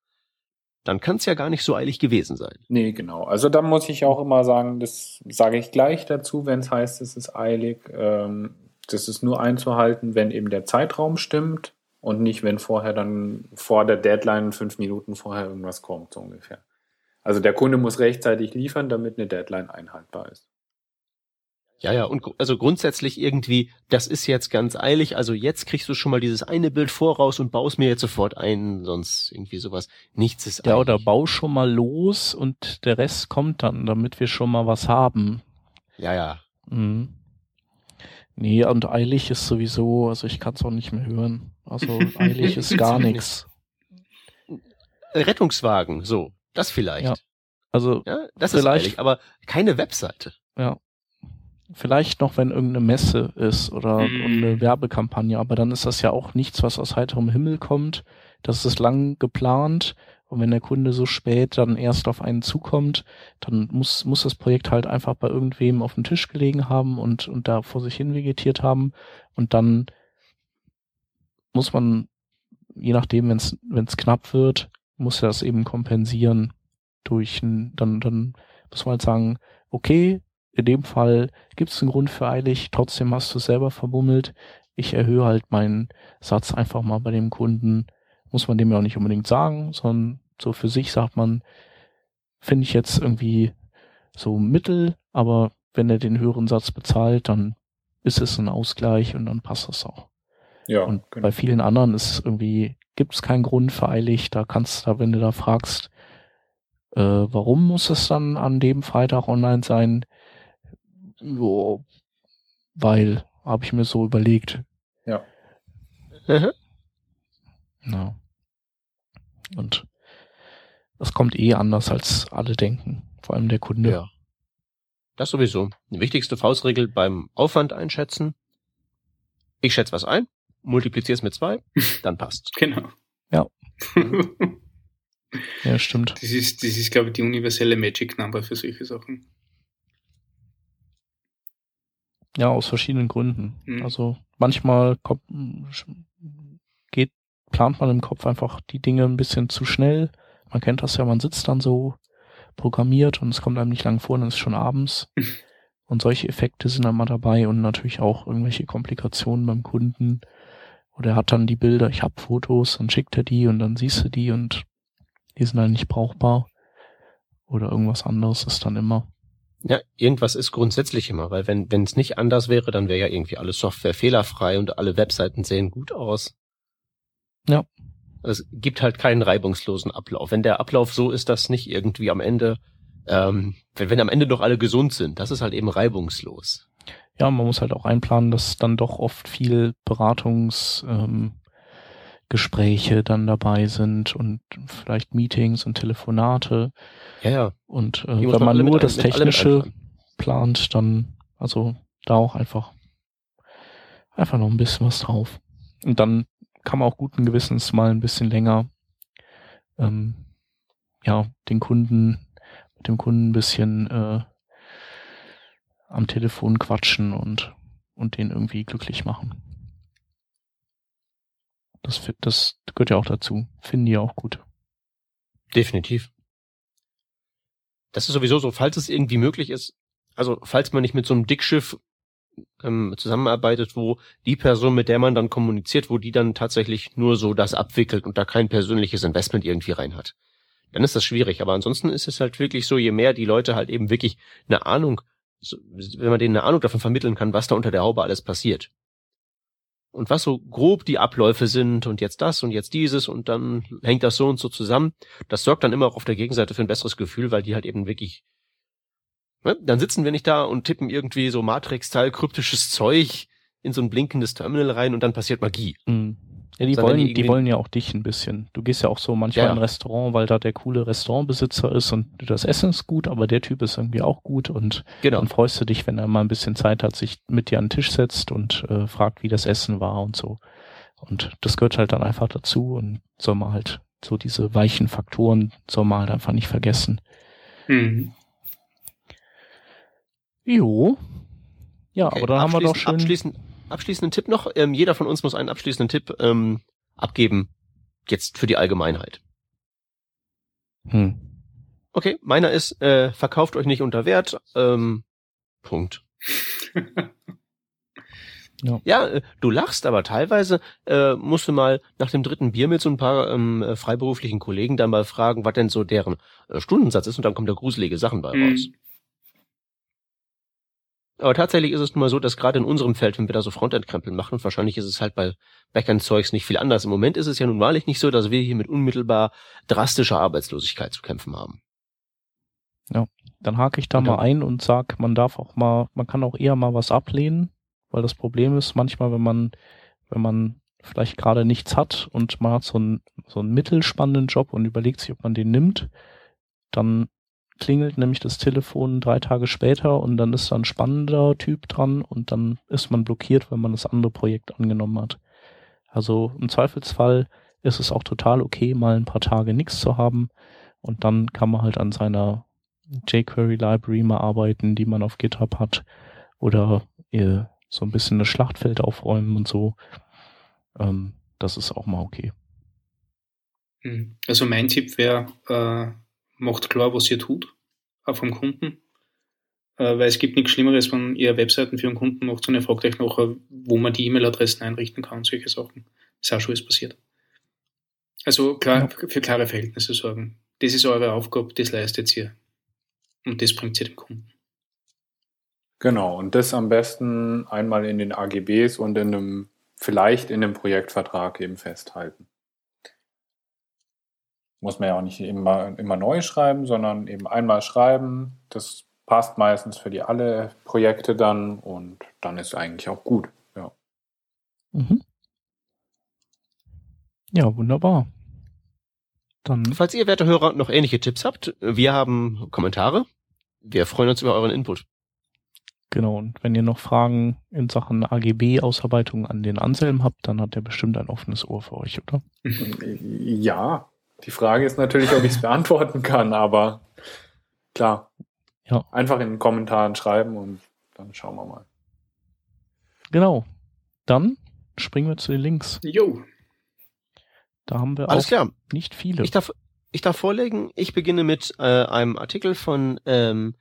Speaker 1: dann kann es ja gar nicht so eilig gewesen sein.
Speaker 4: Nee, genau. Also da muss ich auch immer sagen, das sage ich gleich dazu, wenn es heißt, es ist eilig. Ähm, das ist nur einzuhalten, wenn eben der Zeitraum stimmt und nicht, wenn vorher dann vor der Deadline fünf Minuten vorher irgendwas kommt, so ungefähr. Also der Kunde muss rechtzeitig liefern, damit eine Deadline einhaltbar ist.
Speaker 1: Ja, ja, und also grundsätzlich irgendwie, das ist jetzt ganz eilig, also jetzt kriegst du schon mal dieses eine Bild voraus und baust mir jetzt sofort ein, sonst irgendwie sowas. Nichts ist
Speaker 2: Ja,
Speaker 1: eilig.
Speaker 2: oder bau schon mal los und der Rest kommt dann, damit wir schon mal was haben.
Speaker 1: Ja, ja.
Speaker 2: Mhm. Nee, und eilig ist sowieso, also ich kann es auch nicht mehr hören. Also eilig ist gar nichts.
Speaker 1: Rettungswagen, so, das vielleicht.
Speaker 2: Ja. Also
Speaker 1: Ja, das
Speaker 2: Vielleicht-
Speaker 1: ist eilig, aber keine Webseite.
Speaker 2: Vielleicht noch, wenn irgendeine Messe ist oder
Speaker 3: Mhm.
Speaker 2: eine Werbekampagne, aber dann ist das ja auch nichts, was aus heiterem Himmel kommt. Das ist lang geplant und wenn der Kunde so spät dann erst auf einen zukommt, dann muss, muss das Projekt halt einfach bei irgendwem auf dem Tisch gelegen haben und, und da vor sich hin vegetiert haben und dann muss man, je nachdem, wenn es knapp wird, muss er das eben kompensieren durch ein, dann, dann muss man halt sagen, okay, in dem Fall gibt es einen Grund für eilig, trotzdem hast du es selber verbummelt. Ich erhöhe halt meinen Satz einfach mal bei dem Kunden. Muss man dem ja auch nicht unbedingt sagen, sondern so für sich sagt man, finde ich jetzt irgendwie so mittel, aber wenn er den höheren Satz bezahlt, dann ist es ein Ausgleich und dann passt das auch.
Speaker 4: Ja,
Speaker 2: Und
Speaker 4: genau.
Speaker 2: bei vielen anderen ist irgendwie, gibt es keinen Grund für eilig. Da kannst du, wenn du da fragst, äh, warum muss es dann an dem Freitag online sein? Jo, weil, habe ich mir so überlegt.
Speaker 1: Mhm.
Speaker 2: Ja. Und es kommt eh anders, als alle denken. Vor allem der Kunde.
Speaker 1: Ja. Das sowieso. Die wichtigste Faustregel beim Aufwand einschätzen. Ich schätze was ein, multipliziere es mit zwei, dann passt.
Speaker 3: Genau.
Speaker 2: Ja. Ja, stimmt.
Speaker 3: Das ist, das ist, glaube ich, die universelle Magic Number für solche Sachen.
Speaker 2: Ja, aus verschiedenen Gründen.
Speaker 3: Mhm.
Speaker 2: Also manchmal kommt, geht, plant man im Kopf einfach die Dinge ein bisschen zu schnell. Man kennt das ja, man sitzt dann so programmiert und es kommt einem nicht lang vor, dann ist es schon abends. Und solche Effekte sind dann mal dabei und natürlich auch irgendwelche Komplikationen beim Kunden. Oder er hat dann die Bilder, ich habe Fotos, dann schickt er die und dann siehst du die und die sind dann nicht brauchbar. Oder irgendwas anderes ist dann immer.
Speaker 1: Ja, irgendwas ist grundsätzlich immer, weil wenn wenn es nicht anders wäre, dann wäre ja irgendwie alle Software fehlerfrei und alle Webseiten sehen gut aus.
Speaker 2: Ja.
Speaker 1: Es gibt halt keinen reibungslosen Ablauf. Wenn der Ablauf so ist, dass nicht irgendwie am Ende, ähm, wenn, wenn am Ende doch alle gesund sind, das ist halt eben reibungslos.
Speaker 2: ja, man muss halt auch einplanen, dass dann doch oft viel Beratungsgespräche ähm, Gespräche dann dabei sind und vielleicht Meetings und Telefonate.
Speaker 1: Ja, ja.
Speaker 2: Und äh, wenn man nur das Technische plant, dann also da auch einfach einfach noch ein bisschen was drauf. Und dann kann man auch guten Gewissens mal ein bisschen länger ähm, ja den Kunden mit dem Kunden ein bisschen äh, am Telefon quatschen und und den irgendwie glücklich machen. Das, das gehört ja auch dazu. Finden die auch gut.
Speaker 1: Definitiv. Das ist sowieso so, falls es irgendwie möglich ist, also falls man nicht mit so einem Dickschiff ähm, zusammenarbeitet, wo die Person, mit der man dann kommuniziert, wo die dann tatsächlich nur so das abwickelt und da kein persönliches Investment irgendwie rein hat. Dann ist das schwierig. Aber ansonsten ist es halt wirklich so, je mehr die Leute halt eben wirklich eine Ahnung, wenn man denen eine Ahnung davon vermitteln kann, was da unter der Haube alles passiert. Und was so grob die Abläufe sind und jetzt das und jetzt dieses und dann hängt das so und so zusammen, das sorgt dann immer auch auf der Gegenseite für ein besseres Gefühl, weil die halt eben wirklich, ne? dann sitzen wir nicht da und tippen irgendwie so Matrix-Style kryptisches Zeug in so ein blinkendes Terminal rein und dann passiert Magie.
Speaker 2: Mhm. Ja, die wollen,
Speaker 1: die
Speaker 2: wollen ja auch dich ein bisschen. Du gehst ja auch so manchmal
Speaker 1: Ja.
Speaker 2: in ein Restaurant, weil da der coole Restaurantbesitzer ist und das Essen ist gut, aber der Typ ist irgendwie auch gut und
Speaker 1: Genau.
Speaker 2: dann freust du dich, wenn er mal ein bisschen Zeit hat, sich mit dir an den Tisch setzt und äh, fragt, wie das Essen war und so. Und das gehört halt dann einfach dazu und soll man halt so diese weichen Faktoren soll man halt einfach nicht vergessen.
Speaker 3: Mhm.
Speaker 2: Jo. Ja,
Speaker 1: Okay,
Speaker 2: aber dann haben wir doch schön.
Speaker 1: Abschließend, abschließenden Tipp noch. Ähm, jeder von uns muss einen abschließenden Tipp ähm, abgeben. Jetzt für die Allgemeinheit.
Speaker 2: Hm.
Speaker 1: Okay, meiner ist, äh, verkauft euch nicht unter Wert. Ähm, Punkt.
Speaker 2: Ja.
Speaker 1: Ja, äh, du lachst, aber teilweise äh, musst du mal nach dem dritten Bier mit so ein paar ähm, äh, freiberuflichen Kollegen dann mal fragen, was denn so deren äh, Stundensatz ist und dann kommt da gruselige Sachen bei raus.
Speaker 3: Mhm.
Speaker 1: Aber tatsächlich ist es nun mal so, dass gerade in unserem Feld, wenn wir da so Frontend-Krempel machen, und wahrscheinlich ist es halt bei Backend-Zeugs nicht viel anders. Im Moment ist es ja nun wahrlich nicht so, dass wir hier mit unmittelbar drastischer Arbeitslosigkeit zu kämpfen haben.
Speaker 2: Ja, dann hake ich da mal ein und sag, man darf auch mal, man kann auch eher mal was ablehnen, weil das Problem ist, manchmal, wenn man, wenn man vielleicht gerade nichts hat und man hat so einen, so einen mittelspannenden Job und überlegt sich, ob man den nimmt, dann klingelt nämlich das Telefon drei Tage später und dann ist da ein spannender Typ dran und dann ist man blockiert, wenn man das andere Projekt angenommen hat. Also im Zweifelsfall ist es auch total okay, mal ein paar Tage nichts zu haben und dann kann man halt an seiner jQuery Library mal arbeiten, die man auf GitHub hat oder so ein bisschen das Schlachtfeld aufräumen und so. Ähm, das ist auch mal okay.
Speaker 3: Hm. Also mein Tipp wäre, äh, macht klar, was ihr tut, auch vom Kunden. Äh, weil es gibt nichts Schlimmeres, wenn ihr Webseiten für einen Kunden macht und ihr fragt euch nachher, wo man die E-Mail-Adressen einrichten kann, solche Sachen. Das ist auch schon alles passiert. Also klar, ja. für klare Verhältnisse sorgen. Das ist eure Aufgabe, das leistet ihr. Und das bringt ihr dem Kunden.
Speaker 4: Genau, und das am besten einmal in den AGBs und in einem, vielleicht in einem Projektvertrag eben festhalten. Muss man ja auch nicht immer, immer neu schreiben, sondern eben einmal schreiben. Das passt meistens für die alle Projekte dann und dann ist eigentlich auch gut. Ja.
Speaker 2: Mhm. Ja, wunderbar.
Speaker 1: Dann. Falls ihr, werte Hörer, noch ähnliche Tipps habt, wir haben Kommentare. Wir freuen uns über euren Input.
Speaker 2: Genau, und wenn ihr noch Fragen in Sachen AGB-Ausarbeitung an den Anselm habt, dann hat er bestimmt ein offenes Ohr für euch, oder?
Speaker 4: Ja, die Frage ist natürlich, ob ich es beantworten kann, aber klar. Ja. Einfach in den Kommentaren schreiben und dann schauen wir mal.
Speaker 2: Genau. Dann springen wir zu den Links.
Speaker 3: Jo.
Speaker 2: Da haben wir
Speaker 1: Alles auch klar.
Speaker 2: nicht viele.
Speaker 1: Ich darf, ich darf vorlegen, ich beginne mit äh, einem Artikel von ähm,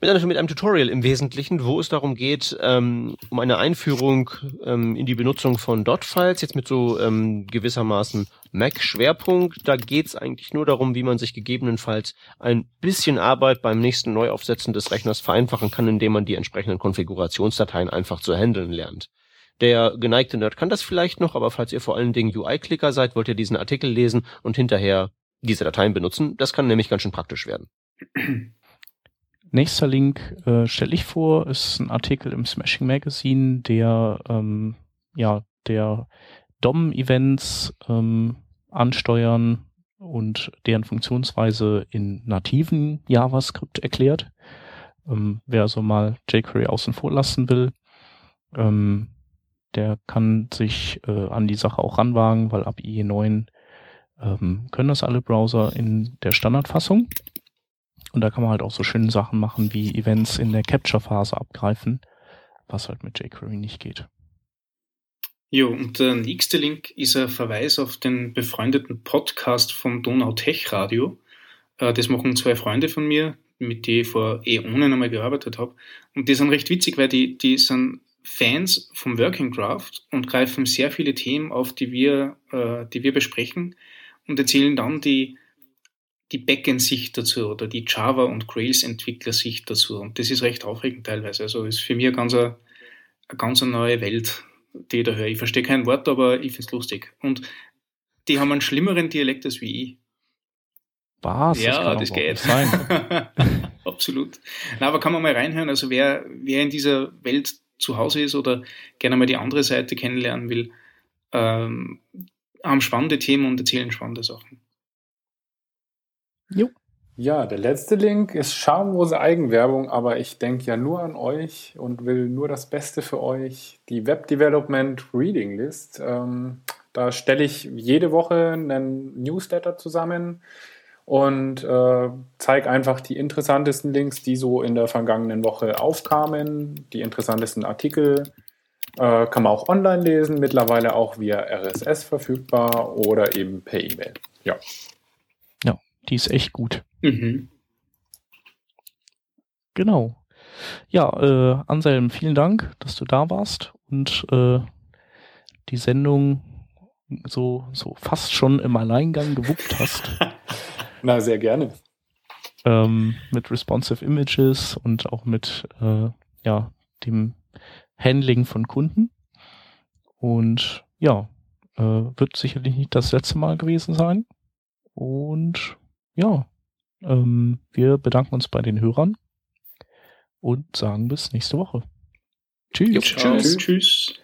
Speaker 1: mit, einem, mit einem Tutorial im Wesentlichen, wo es darum geht, ähm, um eine Einführung ähm, in die Benutzung von Dot-Files, jetzt mit so ähm, gewissermaßen Mac-Schwerpunkt. Da geht es eigentlich nur darum, wie man sich gegebenenfalls ein bisschen Arbeit beim nächsten Neuaufsetzen des Rechners vereinfachen kann, indem man die entsprechenden Konfigurationsdateien einfach zu handeln lernt. Der geneigte Nerd kann das vielleicht noch, aber falls ihr vor allen Dingen UI-Klicker seid, wollt ihr diesen Artikel lesen und hinterher diese Dateien benutzen. Das kann nämlich ganz schön praktisch werden.
Speaker 2: Nächster Link äh, stelle ich vor, ist ein Artikel im Smashing Magazine, der ähm, ja der DOM-Events ähm, ansteuern und deren Funktionsweise in nativen JavaScript erklärt. Ähm, wer also mal jQuery außen vor lassen will, ähm, der kann sich äh, an die Sache auch ranwagen, weil ab IE9 ähm, können das alle Browser in der Standardfassung. Und da kann man halt auch so schöne Sachen machen wie Events in der Capture-Phase abgreifen, was halt mit jQuery nicht geht.
Speaker 3: Jo, und der nächste Link ist ein Verweis auf den befreundeten Podcast vom Donau Tech Radio. Äh, das machen zwei Freunde von mir, mit denen ich vor Äonen einmal gearbeitet habe. Und die sind recht witzig, weil die, die sind Fans vom Working Draft und greifen sehr viele Themen auf, die wir, äh, die wir besprechen und erzählen dann die, die Backend-Sicht dazu oder die Java- und Grails-Entwickler-Sicht dazu. Und das ist recht aufregend teilweise. Also ist für mich eine ganz, eine, eine ganz neue Welt, die ich da höre. Ich verstehe kein Wort, aber ich finde es lustig. Und die haben einen schlimmeren Dialekt als wie ich.
Speaker 2: Was?
Speaker 3: Ja, das, das geht. Absolut. Na, aber kann man mal reinhören. Also wer, wer in dieser Welt zu Hause ist oder gerne mal die andere Seite kennenlernen will, ähm, haben spannende Themen und erzählen spannende Sachen.
Speaker 4: Jo. Ja, der letzte Link ist schamlose Eigenwerbung, aber ich denke ja nur an euch und will nur das Beste für euch. Die Web Development Reading List. Ähm, da stelle ich jede Woche einen Newsletter zusammen und äh, zeige einfach die interessantesten Links, die so in der vergangenen Woche aufkamen, die interessantesten Artikel. Äh, kann man auch online lesen, mittlerweile auch via RSS verfügbar oder eben per E-Mail. Ja.
Speaker 2: Die ist echt gut. Mhm. Genau. Ja, äh, Anselm, vielen Dank, dass du da warst und äh, die Sendung so, so fast schon im Alleingang gewuppt hast.
Speaker 4: Na, sehr gerne.
Speaker 2: Ähm, mit responsive Images und auch mit äh, ja, dem Handling von Kunden. Und ja, äh, wird sicherlich nicht das letzte Mal gewesen sein. Und ja, ähm, wir bedanken uns bei den Hörern und sagen bis nächste Woche.
Speaker 3: Tschüss. Jo, tschüss. tschüss.